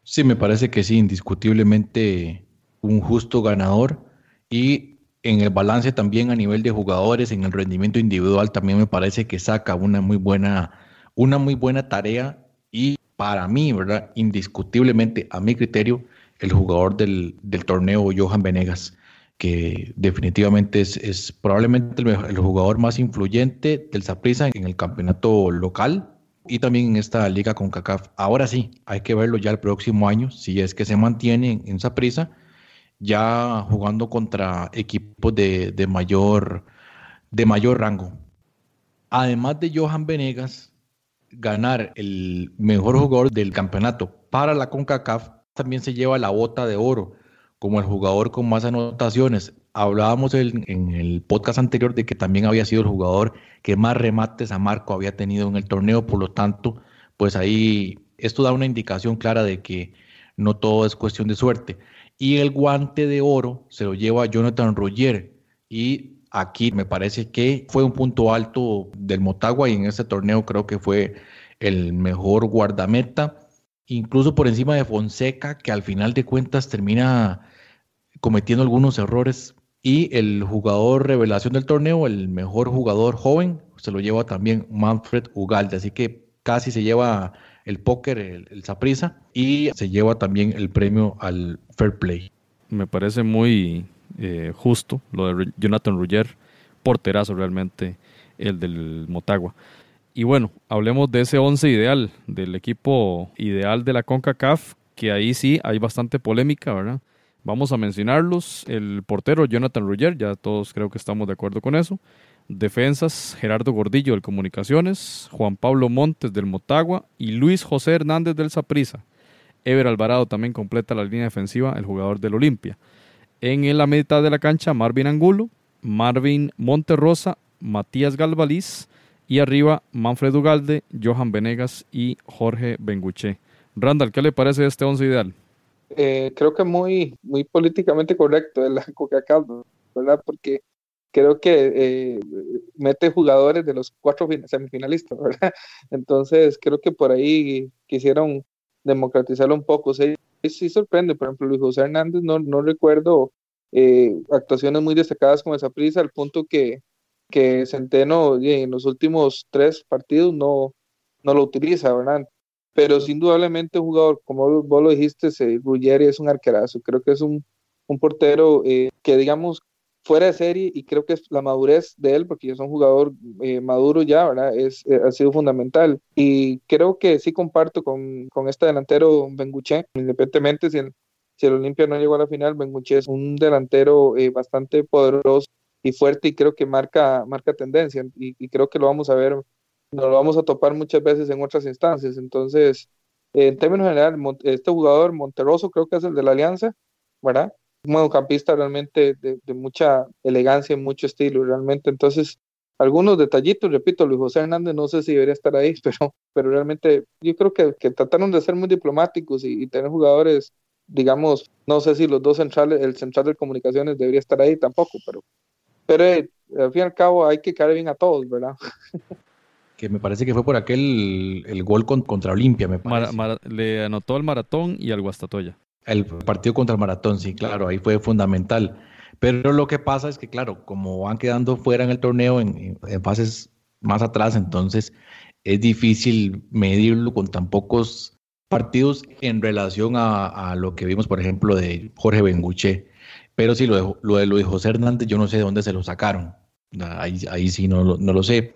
Sí, me parece que sí, indiscutiblemente un justo ganador y en el balance también a nivel de jugadores, en el rendimiento individual también me parece que saca una muy buena, una muy buena tarea y para mí, ¿verdad? Indiscutiblemente, a mi criterio, el jugador del, torneo, Johan Venegas, que definitivamente es, probablemente el, jugador más influyente del Saprissa en el campeonato local y también en esta liga con CACAF. Ahora sí, hay que verlo ya el próximo año, si es que se mantiene en Saprissa, ya jugando contra equipos de, de, mayor, de mayor rango. Además de Johan Venegas, ganar el mejor jugador del campeonato para la CONCACAF, también se lleva la bota de oro como el jugador con más anotaciones. Hablábamos en, el podcast anterior de que también había sido el jugador que más remates a Marco había tenido en el torneo, por lo tanto, pues ahí esto da una indicación clara de que no todo es cuestión de suerte. Y el guante de oro se lo lleva Jonathan Roger, y aquí me parece que fue un punto alto del Motagua y en este torneo creo que fue el mejor guardameta, incluso por encima de Fonseca, que al final de cuentas termina cometiendo algunos errores. Y el jugador revelación del torneo, el mejor jugador joven, se lo lleva también Manfred Ugalde. Así que casi se lleva el póker, el Saprisa, y se lleva también el premio al Fair Play. Me parece muy eh, justo lo de Jonathan Rugger, porterazo realmente el del Motagua. Y bueno, hablemos de ese 11 ideal, del equipo ideal de la CONCACAF, que ahí sí hay bastante polémica, ¿verdad? Vamos a mencionarlos. El portero Jonathan Rugger, ya todos creo que estamos de acuerdo con eso. Defensas, Gerardo Gordillo del Comunicaciones, Juan Pablo Montes del Motagua y Luis José Hernández del Saprissa. Ever Alvarado también completa la línea defensiva, el jugador del Olimpia. En la mitad de la cancha, Marvin Angulo, Marvin Monterrosa, Matías Galvaliz, y arriba, Manfred Ugalde, Johan Venegas y Jorge Benguche. Randall, ¿qué le parece este once ideal? Eh, creo que muy, muy políticamente correcto de la Coca-Cola, ¿verdad? Porque creo que eh, mete jugadores de los cuatro semifinalistas, ¿verdad? Entonces, creo que por ahí quisieron democratizarlo un poco. Sí, sí sorprende, por ejemplo, Luis José Hernández, no, no recuerdo eh, actuaciones muy destacadas con esa prisa, al punto que que Centeno en los últimos tres partidos no, no lo utiliza, ¿verdad? Pero sin indudablemente un jugador, como vos lo dijiste, Ruggeri es un arquerazo, creo que es un, un portero eh, que digamos fuera de serie y creo que es la madurez de él, porque es un jugador eh, maduro ya, ¿verdad? Es, eh, ha sido fundamental. Y creo que sí comparto con, con este delantero Benguche, independientemente si el, si el Olimpia no llegó a la final, Benguche es un delantero bastante poderoso y fuerte y creo que marca, marca tendencia y, creo que lo vamos a ver, nos lo vamos a topar muchas veces en otras instancias. Entonces, en términos generales, este jugador Monterroso creo que es el de la Alianza, ¿verdad? Un mediocampista realmente de, mucha elegancia y mucho estilo, realmente. Entonces, algunos detallitos, repito, Luis José Hernández no sé si debería estar ahí, pero, pero realmente yo creo que, que trataron de ser muy diplomáticos y, y, tener jugadores, digamos, no sé si los dos centrales, el central de comunicaciones debería estar ahí tampoco, pero pero eh, al fin y al cabo hay que caer bien a todos, ¿verdad? que me parece que fue por aquel el gol contra Olimpia, me parece. le anotó al Maratón y al Guastatoya. El partido contra el Maratón, sí, claro, ahí fue fundamental. Pero lo que pasa es que, claro, como van quedando fuera en el torneo en, fases más atrás, entonces es difícil medirlo con tan pocos partidos en relación a, a lo que vimos, por ejemplo, de Jorge Benguche pero sí, lo de, lo de Luis José Hernández, yo no sé de dónde se lo sacaron. Ahí, ahí sí no, no lo sé.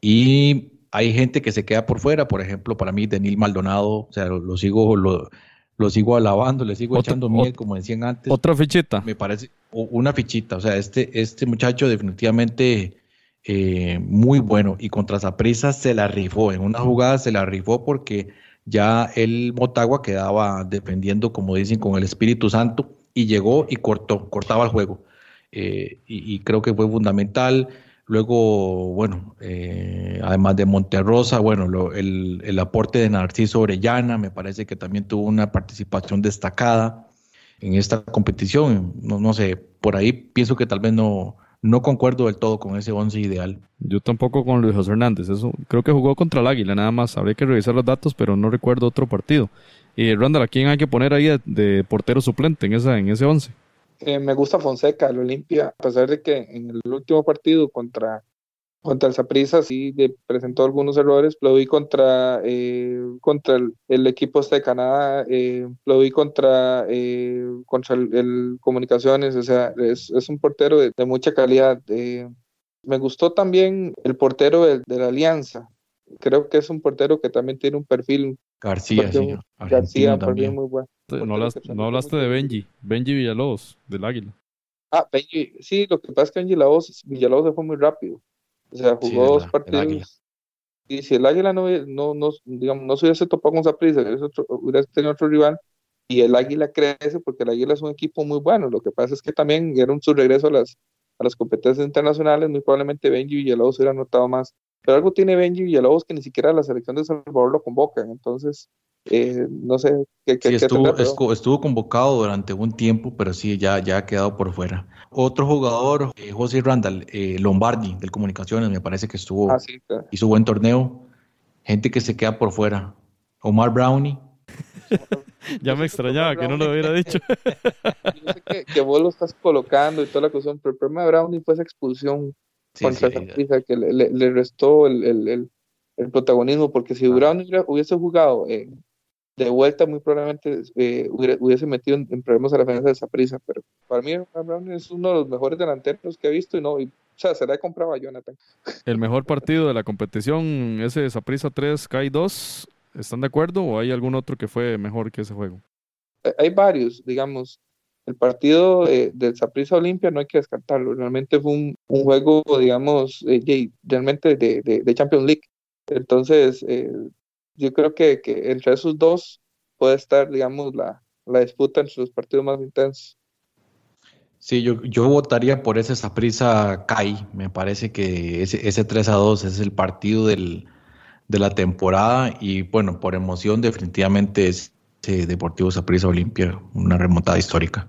Y hay gente que se queda por fuera, por ejemplo, para mí, Denil Maldonado, o sea, lo, sigo, lo, lo, sigo alabando, le sigo echando miel, como decían antes. Otra fichita. Me parece, una fichita, o sea, este, este muchacho definitivamente eh, muy bueno y contra Zaprisa se la rifó, en una jugada se la rifó porque ya el Motagua quedaba defendiendo, como dicen, con el Espíritu Santo y llegó y cortó, cortaba el juego. Eh, y, creo que fue fundamental. Luego, bueno, eh, además de Monterrosa, bueno, el, el, aporte de Narciso Orellana me parece que también tuvo una participación destacada en esta competición. No, no sé, por ahí pienso que tal vez no, no concuerdo del todo con ese once ideal. Yo tampoco con Luis José Hernández. Eso, creo que jugó contra el Águila, nada más. Habría que revisar los datos, pero no recuerdo otro partido. Y Randall, ¿a quién hay que poner ahí de, portero suplente en, esa, en ese 11? Eh, me gusta Fonseca, el Olimpia, a pesar de que en el último partido contra, contra el Saprissa sí presentó algunos errores, lo vi contra, eh, contra el, equipo de Canadá, eh, lo vi contra, contra el, Comunicaciones, o sea, es, un portero de, mucha calidad. me gustó también el portero de la Alianza, creo que es un portero que también tiene un perfil. García, sí. García también muy bueno. No hablaste, de Benji, Benji Villalobos, del Águila. Ah, Benji, sí, lo que pasa es que Benji Villalobos, se fue muy rápido. O sea, jugó dos partidos. Y si el Águila no, no, no, digamos, no se hubiese topado con Zaprisa, hubiera tenido otro rival, y el Águila crece porque el Águila es un equipo muy bueno. Lo que pasa es que también dieron su regreso a las, a las competencias internacionales, muy probablemente Benji Villalobos hubiera notado más pero algo tiene Benji Villalobos que ni siquiera la selección de Salvador lo convocan. Entonces, eh, no sé qué, qué estuvo, estuvo, convocado durante un tiempo, pero sí, ya, ya ha quedado por fuera. Otro jugador, eh, José Randall, eh, Lombardi, del Comunicaciones, me parece que estuvo, ah, hizo buen torneo. Gente que se queda por fuera. Omar Brownie. ya me extrañaba que no lo hubiera dicho. Yo sé que, vos lo estás colocando y toda la cuestión, pero el problema de Brownie fue esa expulsión contra sí, que le, restó el, el, protagonismo, porque si Brownie hubiese jugado de vuelta, muy probablemente eh, hubiese metido en, problemas a la defensa de esa prisa, pero para mí Brownie es uno de los mejores delanteros que he visto y no, y, o sea, será comprado a Jonathan. El mejor partido de la competición, ese Saprisa 3, Kai 2, ¿Están de acuerdo o hay algún otro que fue mejor que ese juego? Hay varios, digamos. El partido eh, del Saprissa Olimpia no hay que descartarlo. Realmente fue un, juego, digamos, eh, realmente de, Champions League. Entonces, eh, yo creo que, entre esos dos puede estar, digamos, la, la disputa entre los partidos más intensos. Sí, yo, yo votaría por ese Saprissa Kai. Me parece que ese, ese 3 a 2 es el partido del, de la temporada y bueno, por emoción definitivamente es Deportivo Saprissa Olimpia, una remontada histórica.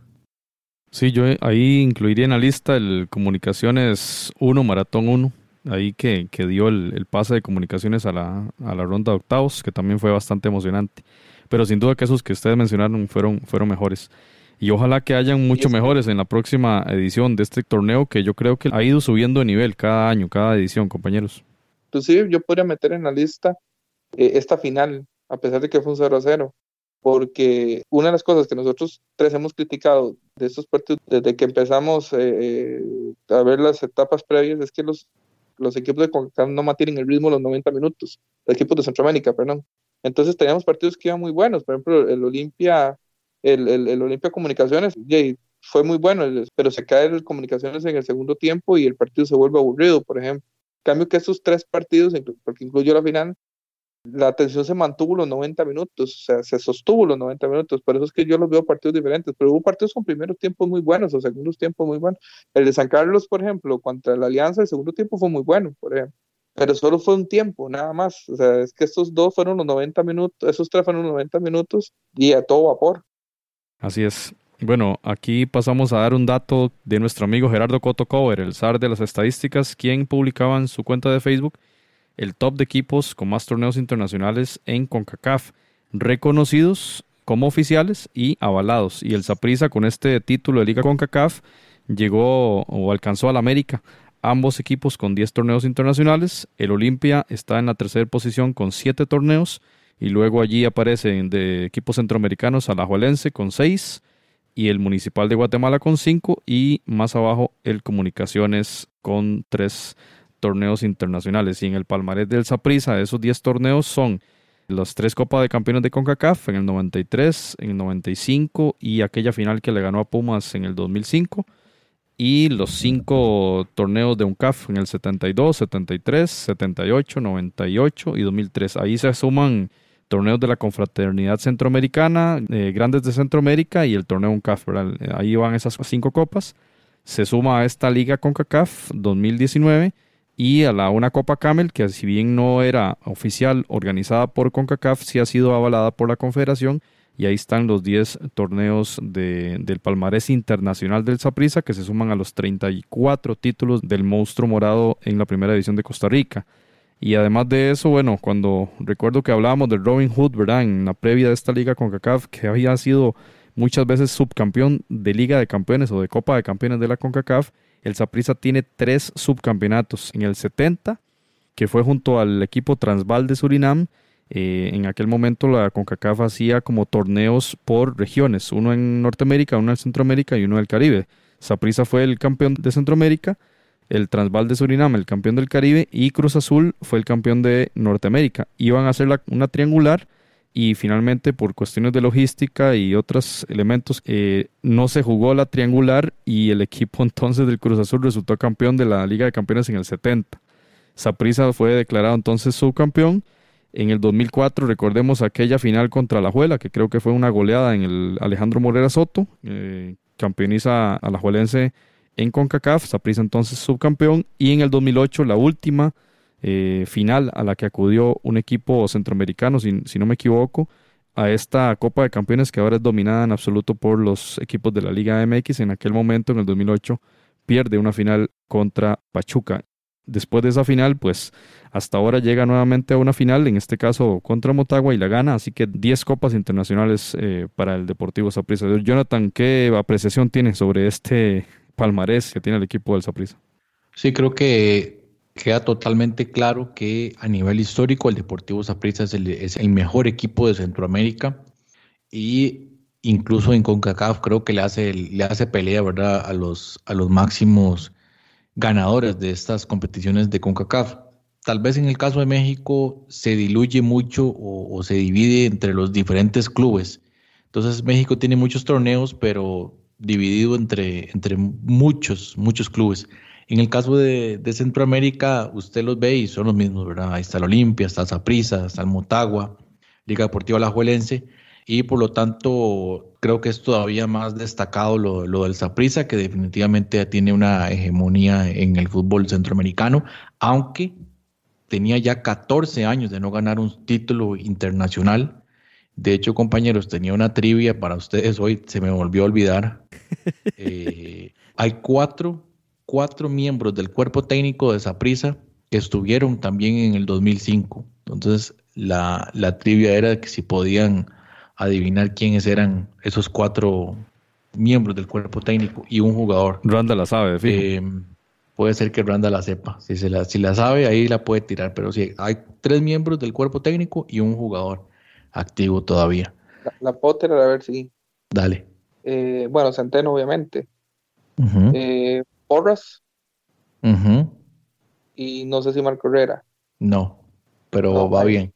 Sí, yo ahí incluiría en la lista el Comunicaciones 1, Maratón 1, ahí que, que dio el, pase de comunicaciones a la, a la ronda de octavos, que también fue bastante emocionante. Pero sin duda que esos que ustedes mencionaron fueron, fueron mejores. Y ojalá que hayan mucho mejores en la próxima edición de este torneo, que yo creo que ha ido subiendo de nivel cada año, cada edición, compañeros. Inclusive yo podría meter en la lista eh, esta final, a pesar de que fue un 0 a 0, porque una de las cosas que nosotros tres hemos criticado de estos partidos desde que empezamos eh, eh, a ver las etapas previas es que los, los equipos de CONCACAF no mantienen el ritmo los 90 minutos, los equipos de Centroamérica, perdón. Entonces teníamos partidos que iban muy buenos, por ejemplo, el Olimpia, el, el, el Olimpia Comunicaciones, fue muy bueno, pero se cae el Comunicaciones en el segundo tiempo y el partido se vuelve aburrido, por ejemplo cambio que esos tres partidos, porque incluyó la final, la atención se mantuvo los 90 minutos, o sea, se sostuvo los 90 minutos, por eso es que yo los veo partidos diferentes, pero hubo partidos con primeros tiempos muy buenos o segundos tiempos muy buenos. El de San Carlos, por ejemplo, contra la Alianza, el segundo tiempo fue muy bueno, por ejemplo, pero solo fue un tiempo, nada más, o sea, es que estos dos fueron los 90 minutos, esos tres fueron los 90 minutos y a todo vapor. Así es. Bueno, aquí pasamos a dar un dato de nuestro amigo Gerardo Coto Cover, el zar de las estadísticas, quien publicaba en su cuenta de Facebook el top de equipos con más torneos internacionales en CONCACAF, reconocidos como oficiales y avalados. Y el Saprissa con este título de Liga CONCACAF llegó o alcanzó al América. Ambos equipos con 10 torneos internacionales. El Olimpia está en la tercera posición con 7 torneos. Y luego allí aparecen de equipos centroamericanos Alajuelense con 6 y el Municipal de Guatemala con cinco y más abajo el Comunicaciones con tres torneos internacionales. Y en el palmarés del Saprissa, esos 10 torneos son las tres Copas de Campeones de CONCACAF en el 93, en el 95 y aquella final que le ganó a Pumas en el 2005. Y los cinco torneos de UNCAF en el 72, 73, 78, 98 y 2003. Ahí se suman torneos de la Confraternidad Centroamericana, eh, Grandes de Centroamérica y el torneo UNCAF. Ahí van esas cinco copas. Se suma a esta liga CONCACAF 2019 y a la una Copa Camel, que si bien no era oficial organizada por CONCACAF, sí ha sido avalada por la Confederación. Y ahí están los 10 torneos de, del palmarés internacional del Saprissa, que se suman a los 34 títulos del monstruo morado en la primera división de Costa Rica. Y además de eso, bueno, cuando recuerdo que hablábamos del Robin Hood, ¿verdad? En la previa de esta liga con CACAF, que había sido muchas veces subcampeón de Liga de Campeones o de Copa de Campeones de la CONCACAF, el Saprissa tiene tres subcampeonatos. En el 70, que fue junto al equipo Transval de Surinam, eh, en aquel momento la CONCACAF hacía como torneos por regiones, uno en Norteamérica, uno en Centroamérica y uno en el Caribe. Saprissa fue el campeón de Centroamérica el Transval de Surinam, el campeón del Caribe, y Cruz Azul fue el campeón de Norteamérica. Iban a hacer una triangular y finalmente por cuestiones de logística y otros elementos eh, no se jugó la triangular y el equipo entonces del Cruz Azul resultó campeón de la Liga de Campeones en el 70. Saprissa fue declarado entonces subcampeón. En el 2004 recordemos aquella final contra la Juela, que creo que fue una goleada en el Alejandro Morera Soto, eh, campeoniza a la Juelense en CONCACAF, Saprissa entonces subcampeón, y en el 2008 la última eh, final a la que acudió un equipo centroamericano, si, no me equivoco, a esta Copa de Campeones que ahora es dominada en absoluto por los equipos de la Liga MX. En aquel momento, en el 2008, pierde una final contra Pachuca. Después de esa final, pues hasta ahora llega nuevamente a una final, en este caso contra Motagua y la gana, así que 10 copas internacionales eh, para el Deportivo Saprissa. Jonathan, ¿qué apreciación tiene sobre este palmarés que tiene el equipo del Saprissa? Sí, creo que queda totalmente claro que a nivel histórico el Deportivo Saprissa es el, mejor equipo de Centroamérica y incluso en CONCACAF creo que le hace, le hace pelea ¿verdad? A, los, a los máximos ganadores de estas competiciones de CONCACAF. Tal vez en el caso de México se diluye mucho o, se divide entre los diferentes clubes. Entonces México tiene muchos torneos, pero dividido entre, entre muchos, muchos clubes. En el caso de, Centroamérica, usted los ve y son los mismos, ¿verdad? Ahí está el Olimpia, está el Zaprisa, está el Motagua, Liga Deportiva Alajuelense, y por lo tanto creo que es todavía más destacado lo, lo del Saprissa, que definitivamente tiene una hegemonía en el fútbol centroamericano, aunque tenía ya 14 años de no ganar un título internacional. De hecho, compañeros, tenía una trivia para ustedes hoy, se me volvió a olvidar. Eh, hay cuatro, cuatro miembros del cuerpo técnico de Saprissa que estuvieron también en el 2005. Entonces, la, la trivia era que si podían adivinar quiénes eran esos cuatro miembros del cuerpo técnico y un jugador. Randa la sabe, eh, puede ser que Randa la sepa. Si, se la, si la sabe, ahí la puede tirar. Pero sí, hay tres miembros del cuerpo técnico y un jugador activo todavía. La, Potter, a ver si. Dale. Eh, bueno, Centeno, obviamente. Eh, Porras. Y no sé si Marco Herrera. No, pero va bien.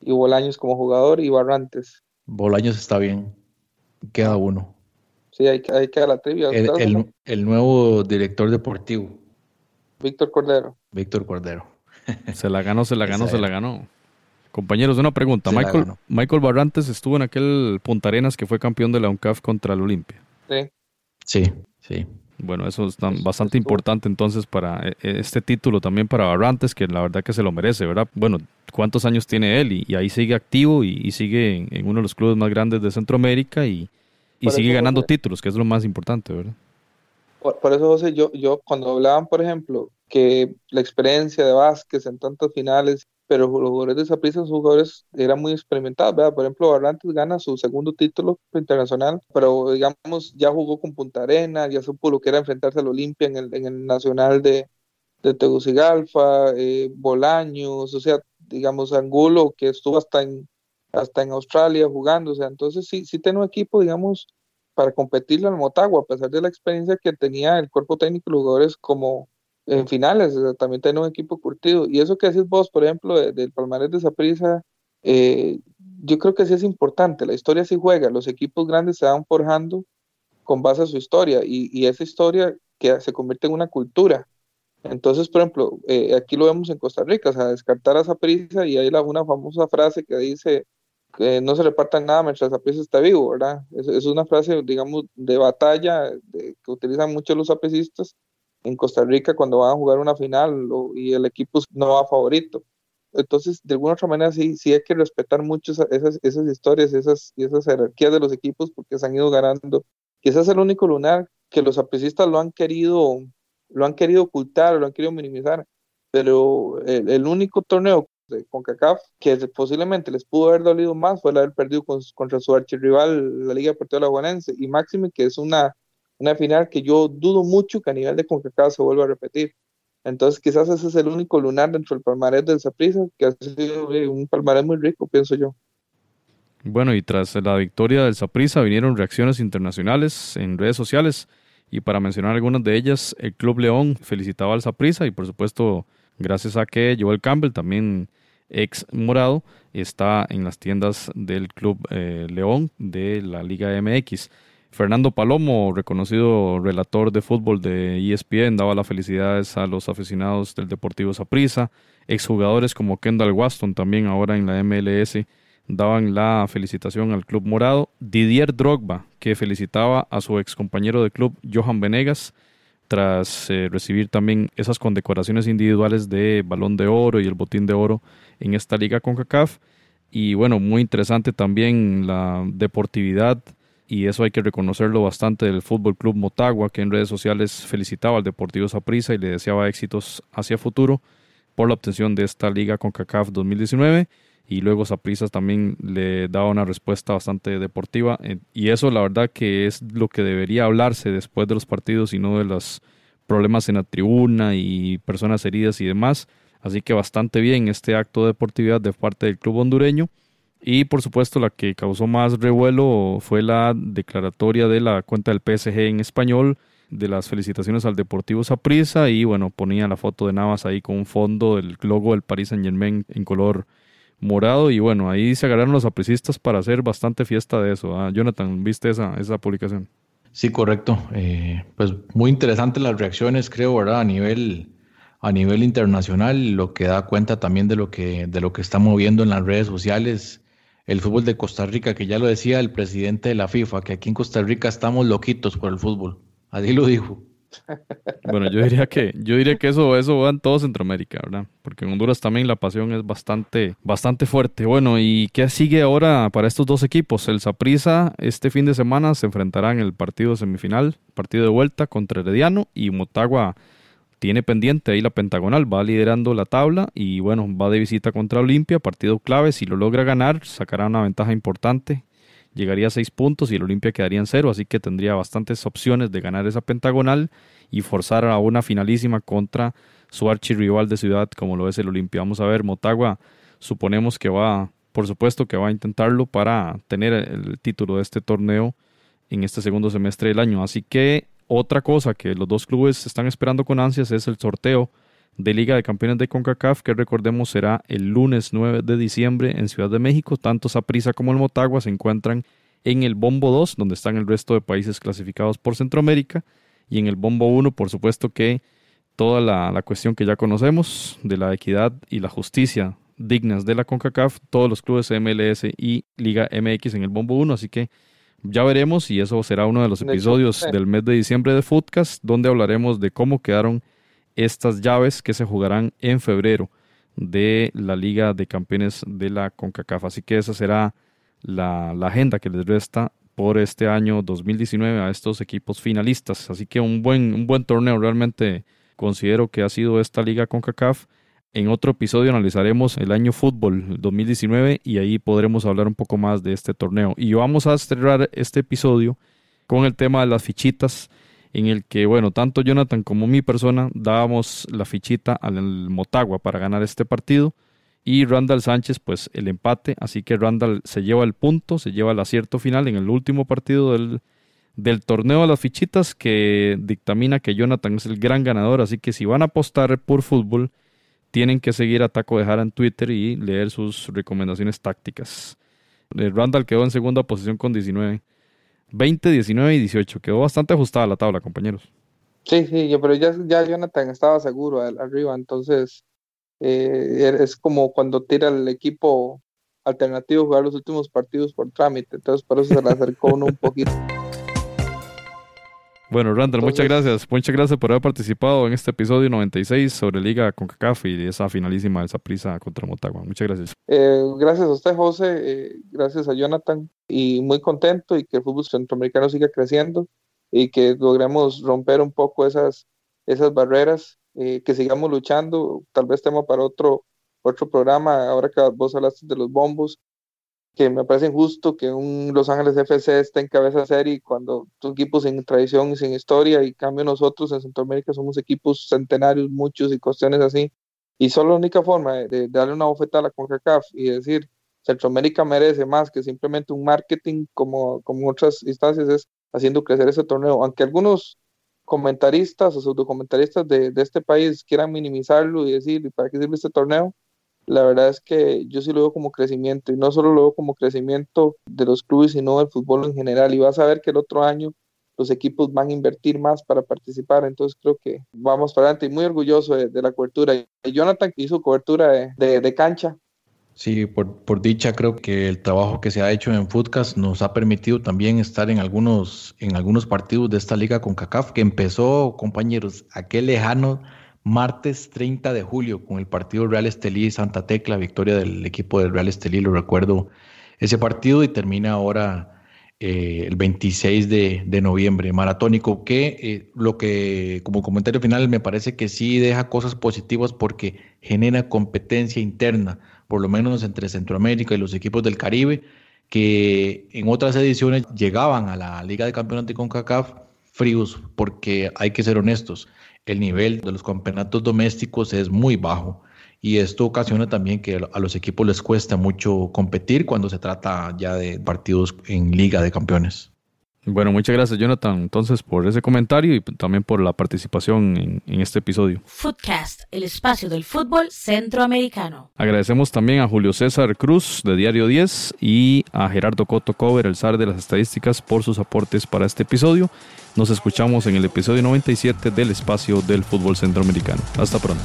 Y Bolaños como jugador y Barrantes. Bolaños está bien. Queda uno. Sí, hay, hay que dar la trivia. El, nuevo director deportivo. Víctor Cordero. Víctor Cordero. Se la ganó, se la ganó, se la ganó. Compañeros, una pregunta. Michael, Michael Barrantes estuvo en aquel Punta Arenas que fue campeón de la UNCAF contra el Olimpia. Sí. Sí, sí. Bueno, eso es bastante importante entonces para eh, este título también para Barrantes, que la verdad que se lo merece, ¿verdad? Bueno, ¿cuántos años tiene él? Y, ahí sigue activo y, sigue en, uno de los clubes más grandes de Centroamérica y, sigue ganando títulos, que es lo más importante, ¿verdad? Por, eso, José, yo, yo cuando hablaban, por ejemplo, que la experiencia de Vázquez en tantas finales pero los jugadores de Saprissa son jugadores eran muy experimentados, ¿verdad? Por ejemplo, Barrantes gana su segundo título internacional, pero digamos ya jugó con Punta Arena, ya supo lo que era enfrentarse al Olimpia en el, en el Nacional de, de Tegucigalpa, eh, Bolaños, o sea, digamos Angulo, que estuvo hasta en, hasta en Australia jugando, o sea, entonces sí, sí tiene un equipo, digamos, para competirle al Motagua, a pesar de la experiencia que tenía el cuerpo técnico, los jugadores como en finales, también tiene un equipo curtido. Y eso que haces vos, por ejemplo, del Palmarés de Saprissa, eh, yo creo que sí es importante. La historia sí juega, los equipos grandes se van forjando con base a su historia y, esa historia que se convierte en una cultura. Entonces, por ejemplo, eh, aquí lo vemos en Costa Rica, o sea, descartar a Saprissa y hay la, una famosa frase que dice que no se repartan nada mientras Saprissa está vivo, ¿verdad? Es, es, una frase, digamos, de batalla que utilizan muchos los sapricistas en Costa Rica cuando van a jugar una final y el equipo no va favorito. Entonces, de alguna otra manera, sí, sí hay que respetar mucho esas, esas historias esas, esas jerarquías de los equipos porque se han ido ganando. Quizás el único lunar que los aprecistas lo han querido, lo han querido ocultar, lo han querido minimizar, pero el, único torneo de CONCACAF que posiblemente les pudo haber dolido más fue el haber perdido contra su archirrival, la Liga Deportiva Laguanense, y Máxime, que es una una final que yo dudo mucho que a nivel de CONCACAF se vuelva a repetir. Entonces quizás ese es el único lunar dentro del palmarés del Saprissa, que ha sido un palmarés muy rico, pienso yo. Bueno, y tras la victoria del Saprissa vinieron reacciones internacionales en redes sociales y para mencionar algunas de ellas, el Club León felicitaba al Saprissa y por supuesto, gracias a que Joel Campbell, también ex morado, está en las tiendas del Club eh, León de la Liga MX. Fernando Palomo, reconocido relator de fútbol de ESPN, daba las felicidades a los aficionados del Deportivo Saprissa. Exjugadores como Kendall Waston, también ahora en la MLS, daban la felicitación al club morado. Didier Drogba, que felicitaba a su ex compañero de club, Johan Venegas, tras eh, recibir también esas condecoraciones individuales de Balón de Oro y el Botín de Oro en esta liga con CACAF. Y bueno, muy interesante también la deportividad y eso hay que reconocerlo bastante del Fútbol Club Motagua, que en redes sociales felicitaba al Deportivo Saprissa y le deseaba éxitos hacia futuro por la obtención de esta liga con CACAF 2019 y luego Saprissa también le daba una respuesta bastante deportiva y eso la verdad que es lo que debería hablarse después de los partidos y no de los problemas en la tribuna y personas heridas y demás. Así que bastante bien este acto de deportividad de parte del club hondureño. Y por supuesto la que causó más revuelo fue la declaratoria de la cuenta del PSG en español de las felicitaciones al Deportivo Saprissa y bueno, ponía la foto de Navas ahí con un fondo del logo del Paris Saint Germain en color morado y bueno, ahí se agarraron los apricistas para hacer bastante fiesta de eso. ¿ah? Jonathan, ¿viste esa, esa publicación? Sí, correcto. Eh, pues muy interesantes las reacciones, creo, ¿verdad? A nivel, a nivel internacional, lo que da cuenta también de lo que, de lo que está moviendo en las redes sociales el fútbol de Costa Rica, que ya lo decía el presidente de la FIFA, que aquí en Costa Rica estamos loquitos por el fútbol. Así lo dijo. Bueno, yo diría que, yo diría que eso, eso va en todo Centroamérica, ¿verdad? Porque en Honduras también la pasión es bastante, bastante fuerte. Bueno, ¿y qué sigue ahora para estos dos equipos? El Saprissa este fin de semana se enfrentará en el partido semifinal, partido de vuelta contra Herediano y Motagua tiene pendiente ahí la pentagonal, va liderando la tabla y bueno, va de visita contra Olimpia, partido clave, si lo logra ganar, sacará una ventaja importante, llegaría a seis puntos y el Olimpia quedaría en cero, así que tendría bastantes opciones de ganar esa pentagonal y forzar a una finalísima contra su archirrival de ciudad como lo es el Olimpia. Vamos a ver, Motagua suponemos que va, por supuesto que va a intentarlo para tener el título de este torneo en este segundo semestre del año, así que otra cosa que los dos clubes están esperando con ansias es el sorteo de Liga de Campeones de CONCACAF, que recordemos será el lunes 9 de diciembre en Ciudad de México. Tanto Saprissa como el Motagua se encuentran en el Bombo 2, donde están el resto de países clasificados por Centroamérica, y en el Bombo 1, por supuesto que toda la, la cuestión que ya conocemos de la equidad y la justicia dignas de la CONCACAF, todos los clubes MLS y Liga MX en el Bombo 1, así que ya veremos y eso será uno de los episodios del mes de diciembre de Footcast, donde hablaremos de cómo quedaron estas llaves que se jugarán en febrero de la Liga de Campeones de la CONCACAF. Así que esa será la, agenda que les resta por este año 2019 a estos equipos finalistas. Así que un buen, un buen torneo, realmente considero que ha sido esta Liga CONCACAF en otro episodio analizaremos el año fútbol 2019 y ahí podremos hablar un poco más de este torneo. Y vamos a cerrar este episodio con el tema de las fichitas, en el que, bueno, tanto Jonathan como mi persona dábamos la fichita al Motagua para ganar este partido y Randall Sánchez, pues el empate. Así que Randall se lleva el punto, se lleva el acierto final en el último partido del, del torneo de las fichitas que dictamina que Jonathan es el gran ganador. Así que si van a apostar por fútbol, tienen que seguir a Taco de Jara en Twitter y leer sus recomendaciones tácticas. El Randall quedó en segunda posición con 19. 20, 19 y 18. Quedó bastante ajustada la tabla, compañeros. Sí, sí, pero ya, ya Jonathan estaba seguro arriba, entonces eh, es como cuando tira el equipo alternativo jugar los últimos partidos por trámite, entonces por eso se le acercó uno un poquito. Bueno, Randall, muchas gracias. Muchas gracias por haber participado en este episodio 96 sobre Liga CONCACAF y esa finalísima esa prisa contra Motagua. Muchas gracias. Eh, gracias a usted, José. Eh, gracias a Jonathan. Y muy contento y que el fútbol centroamericano siga creciendo y que logremos romper un poco esas, esas barreras, eh, que sigamos luchando. Tal vez tema para otro, otro programa. Ahora que vos hablaste de los bombos, que me parece injusto que un Los Ángeles FC esté en cabeza de serie cuando son equipos sin tradición y sin historia, y cambio nosotros en Centroamérica somos equipos centenarios, muchos y cuestiones así. Y solo la única forma de, darle una bofetada a la CONCACAF y decir Centroamérica merece más que simplemente un marketing como, como otras instancias es haciendo crecer ese torneo. Aunque algunos comentaristas o subdocumentaristas de, de este país quieran minimizarlo y decir, ¿para qué sirve este torneo? La verdad es que yo sí lo veo como crecimiento y no solo lo veo como crecimiento de los clubes, sino del fútbol en general. Y vas a ver que el otro año los equipos van a invertir más para participar, entonces creo que vamos para adelante y muy orgulloso de, la cobertura. Y Jonathan hizo cobertura de, cancha. Sí, por, por, dicha creo que el trabajo que se ha hecho en Footcast nos ha permitido también estar en algunos, en algunos partidos de esta liga con CACAF, que empezó, compañeros, aquel lejano martes 30 de julio con el partido Real Estelí Santa Tecla, victoria del equipo del Real Estelí, lo recuerdo ese partido y termina ahora eh, el 26 de, noviembre, maratónico, que eh, lo que como comentario final me parece que sí deja cosas positivas porque genera competencia interna, por lo menos entre Centroamérica y los equipos del Caribe, que en otras ediciones llegaban a la Liga de Campeonatos de CONCACAF fríos, porque hay que ser honestos, el nivel de los campeonatos domésticos es muy bajo y esto ocasiona también que a los equipos les cuesta mucho competir cuando se trata ya de partidos en Liga de Campeones. Bueno, muchas gracias Jonathan entonces por ese comentario y también por la participación en, este episodio. Footcast, el espacio del fútbol centroamericano. Agradecemos también a Julio César Cruz de Diario 10 y a Gerardo Coto Cover, el zar de las estadísticas, por sus aportes para este episodio. Nos escuchamos en el episodio 97 del espacio del fútbol centroamericano. Hasta pronto.